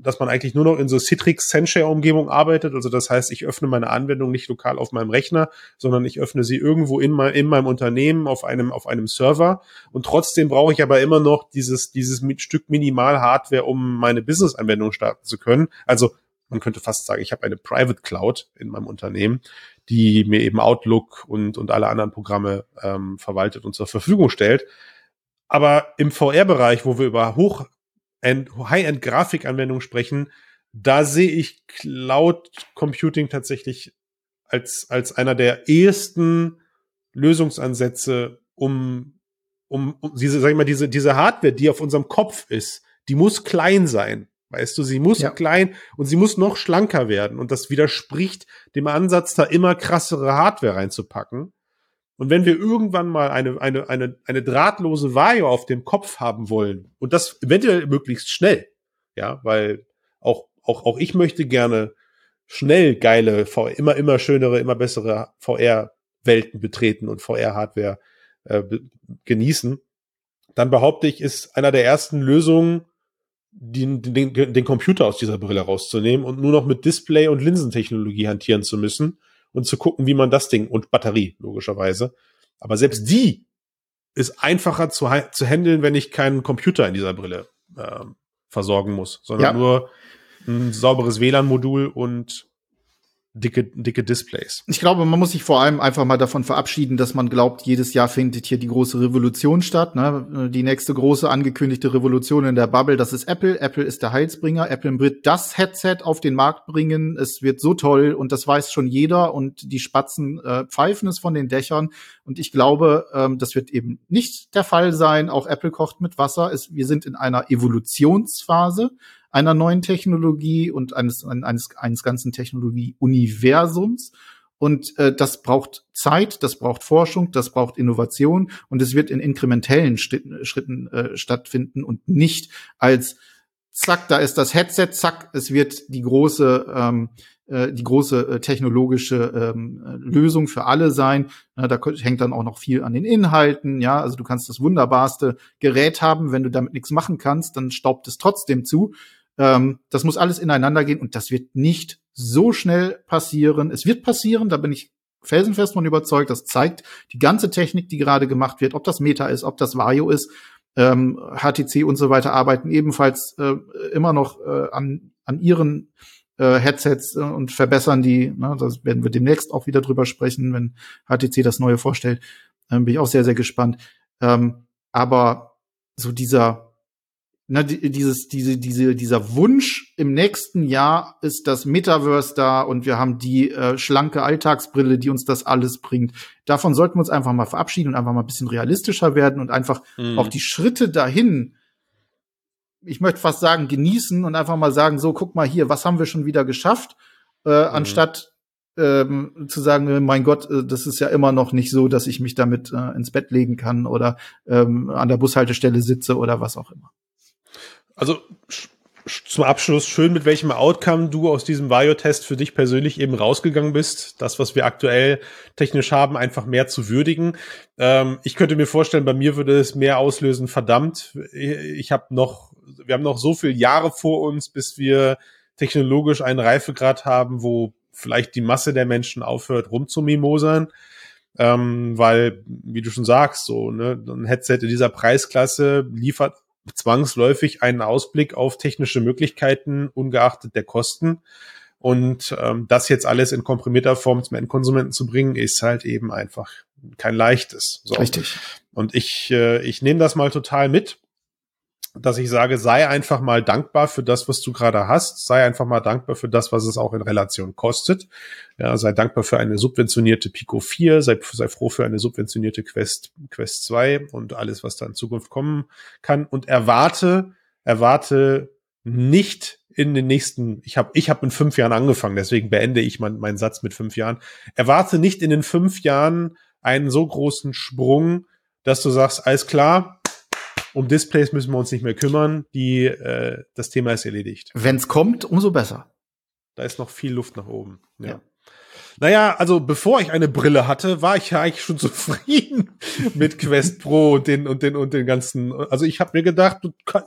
dass man eigentlich nur noch in so Citrix Senshare Umgebung arbeitet. Also das heißt, ich öffne meine Anwendung nicht lokal auf meinem Rechner, sondern ich öffne sie irgendwo in, mein, in meinem Unternehmen auf einem auf einem Server. Und trotzdem brauche ich aber immer noch dieses dieses Stück Minimal Hardware, um meine Business Anwendung starten zu können. Also man könnte fast sagen, ich habe eine Private Cloud in meinem Unternehmen, die mir eben Outlook und, und alle anderen Programme ähm, verwaltet und zur Verfügung stellt. Aber im VR-Bereich, wo wir über Hoch- High-End-Grafikanwendungen sprechen, da sehe ich Cloud Computing tatsächlich als, als einer der ehesten Lösungsansätze, um, um, um diese, sag ich mal, diese, diese Hardware, die auf unserem Kopf ist, die muss klein sein. Weißt du, sie muss ja. klein und sie muss noch schlanker werden. Und das widerspricht dem Ansatz, da immer krassere Hardware reinzupacken. Und wenn wir irgendwann mal eine, eine, eine, eine drahtlose Vario auf dem Kopf haben wollen, und das eventuell möglichst schnell, ja, weil auch, auch, auch ich möchte gerne schnell geile, VR, immer, immer schönere, immer bessere VR-Welten betreten und VR-Hardware äh, genießen, dann behaupte ich, ist einer der ersten Lösungen, den, den, den Computer aus dieser Brille rauszunehmen und nur noch mit Display und Linsentechnologie hantieren zu müssen und zu gucken, wie man das Ding und Batterie logischerweise. Aber selbst die ist einfacher zu, zu handeln, wenn ich keinen Computer in dieser Brille äh, versorgen muss, sondern ja. nur ein sauberes WLAN-Modul und dicke, dicke Displays. Ich glaube, man muss sich vor allem einfach mal davon verabschieden, dass man glaubt, jedes Jahr findet hier die große Revolution statt. Ne? Die nächste große angekündigte Revolution in der Bubble, das ist Apple. Apple ist der Heilsbringer. Apple wird das Headset auf den Markt bringen. Es wird so toll und das weiß schon jeder und die Spatzen äh, pfeifen es von den Dächern. Und ich glaube, ähm, das wird eben nicht der Fall sein. Auch Apple kocht mit Wasser. Es, wir sind in einer Evolutionsphase einer neuen Technologie und eines, eines, eines ganzen Technologie-Universums. Und äh, das braucht Zeit, das braucht Forschung, das braucht Innovation und es wird in inkrementellen Schritten, Schritten äh, stattfinden und nicht als zack, da ist das Headset, zack, es wird die große ähm, äh, die große äh, technologische ähm, Lösung für alle sein. Ja, da hängt dann auch noch viel an den Inhalten. Ja, also du kannst das wunderbarste Gerät haben, wenn du damit nichts machen kannst, dann staubt es trotzdem zu. Ähm, das muss alles ineinander gehen und das wird nicht so schnell passieren. Es wird passieren, da bin ich felsenfest von überzeugt. Das zeigt die ganze Technik, die gerade gemacht wird, ob das Meta ist, ob das Vario ist, ähm, HTC und so weiter arbeiten ebenfalls äh, immer noch äh, an, an ihren äh, Headsets äh, und verbessern die. Ne, das werden wir demnächst auch wieder drüber sprechen, wenn HTC das neue vorstellt. Ähm, bin ich auch sehr, sehr gespannt. Ähm, aber so dieser na, dieses, diese, diese, dieser Wunsch im nächsten Jahr ist das Metaverse da und wir haben die äh, schlanke Alltagsbrille, die uns das alles bringt. Davon sollten wir uns einfach mal verabschieden und einfach mal ein bisschen realistischer werden und einfach mhm. auch die Schritte dahin, ich möchte fast sagen, genießen und einfach mal sagen, so, guck mal hier, was haben wir schon wieder geschafft, äh, mhm. anstatt ähm, zu sagen, mein Gott, äh, das ist ja immer noch nicht so, dass ich mich damit äh, ins Bett legen kann oder ähm, an der Bushaltestelle sitze oder was auch immer. Also zum Abschluss schön, mit welchem Outcome du aus diesem Vario-Test für dich persönlich eben rausgegangen bist. Das, was wir aktuell technisch haben, einfach mehr zu würdigen. Ähm, ich könnte mir vorstellen, bei mir würde es mehr auslösen. Verdammt, ich habe noch, wir haben noch so viele Jahre vor uns, bis wir technologisch einen Reifegrad haben, wo vielleicht die Masse der Menschen aufhört, rumzumimosern. Ähm, weil, wie du schon sagst, so ne, ein Headset in dieser Preisklasse liefert zwangsläufig einen Ausblick auf technische Möglichkeiten, ungeachtet der Kosten. Und ähm, das jetzt alles in komprimierter Form zum Endkonsumenten zu bringen, ist halt eben einfach kein leichtes. So. Richtig. Und ich, äh, ich nehme das mal total mit dass ich sage, sei einfach mal dankbar für das, was du gerade hast, sei einfach mal dankbar für das, was es auch in Relation kostet. Ja, sei dankbar für eine subventionierte Pico 4, sei, sei froh für eine subventionierte Quest, Quest 2 und alles, was da in Zukunft kommen kann und erwarte, erwarte nicht in den nächsten, ich habe ich hab in fünf Jahren angefangen, deswegen beende ich mein, meinen Satz mit fünf Jahren. Erwarte nicht in den fünf Jahren einen so großen Sprung, dass du sagst, alles klar, um Displays müssen wir uns nicht mehr kümmern. Die, äh, das Thema ist erledigt. Wenn es kommt, umso besser. Da ist noch viel Luft nach oben. Ja. ja. Naja, also bevor ich eine Brille hatte, war ich ja eigentlich schon zufrieden mit Quest Pro und den und den und den ganzen. Also ich habe mir gedacht,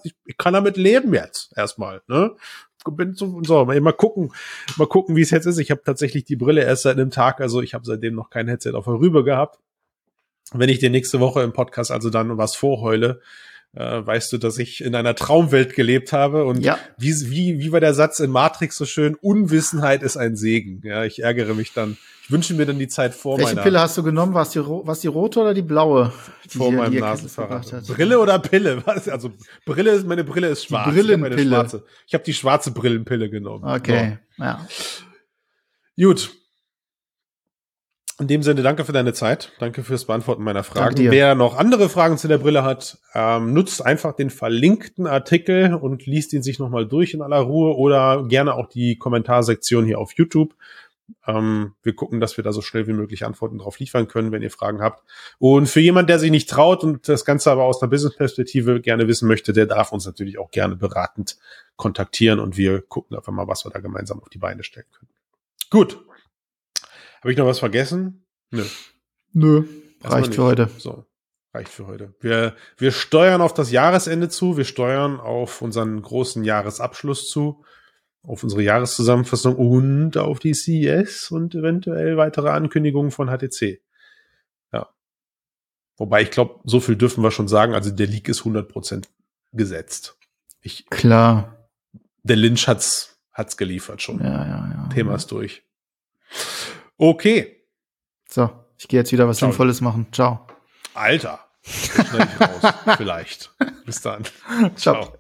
ich kann damit leben jetzt erstmal. Ne? Bin so, so mal gucken, mal gucken, wie es jetzt ist. Ich habe tatsächlich die Brille erst seit einem Tag, also ich habe seitdem noch kein Headset auf der Rübe gehabt. Wenn ich dir nächste Woche im Podcast also dann was vorheule, äh, weißt du, dass ich in einer Traumwelt gelebt habe. Und Ja. wie, wie, wie war der Satz in Matrix so schön? Unwissenheit ist ein Segen. Ja, ich ärgere mich dann. Ich wünsche mir dann die Zeit vor Welche meiner Pille hast du genommen? War es die, was die rote oder die blaue? die vor meinem die Erkenntnis Nasenverrat. Brille oder Pille? Was? Also Brille ist meine Brille ist schwarz. Ich hab eine Brillenpille. Ich habe die schwarze Brillenpille genommen. Okay, ja. So. Gut. In dem Sinne, danke für deine Zeit. Danke fürs Beantworten meiner Fragen. Wer noch andere Fragen zu der Brille hat, ähm, nutzt einfach den verlinkten Artikel und liest ihn sich nochmal durch in aller Ruhe oder gerne auch die Kommentarsektion hier auf YouTube. Ähm, wir gucken, dass wir da so schnell wie möglich Antworten drauf liefern können, wenn ihr Fragen habt. Und für jemand, der sich nicht traut und das Ganze aber aus einer Business-Perspektive gerne wissen möchte, der darf uns natürlich auch gerne beratend kontaktieren und wir gucken einfach mal, was wir da gemeinsam auf die Beine stellen können. Gut. Habe ich noch was vergessen? Nö. Nö, Erstmal reicht für heute. So, reicht für heute. Wir, wir steuern auf das Jahresende zu, wir steuern auf unseren großen Jahresabschluss zu, auf unsere Jahreszusammenfassung und auf die CES und eventuell weitere Ankündigungen von HTC. Ja. Wobei ich glaube, so viel dürfen wir schon sagen, also der Leak ist 100% gesetzt. Ich, Klar. der Lynch hat's, hat's geliefert schon. Ja, ja, ja. Thema ist durch. Okay. So, ich gehe jetzt wieder was Ciao. Sinnvolles machen. Ciao. Alter. Vielleicht. Bis dann. Ciao. Ciao.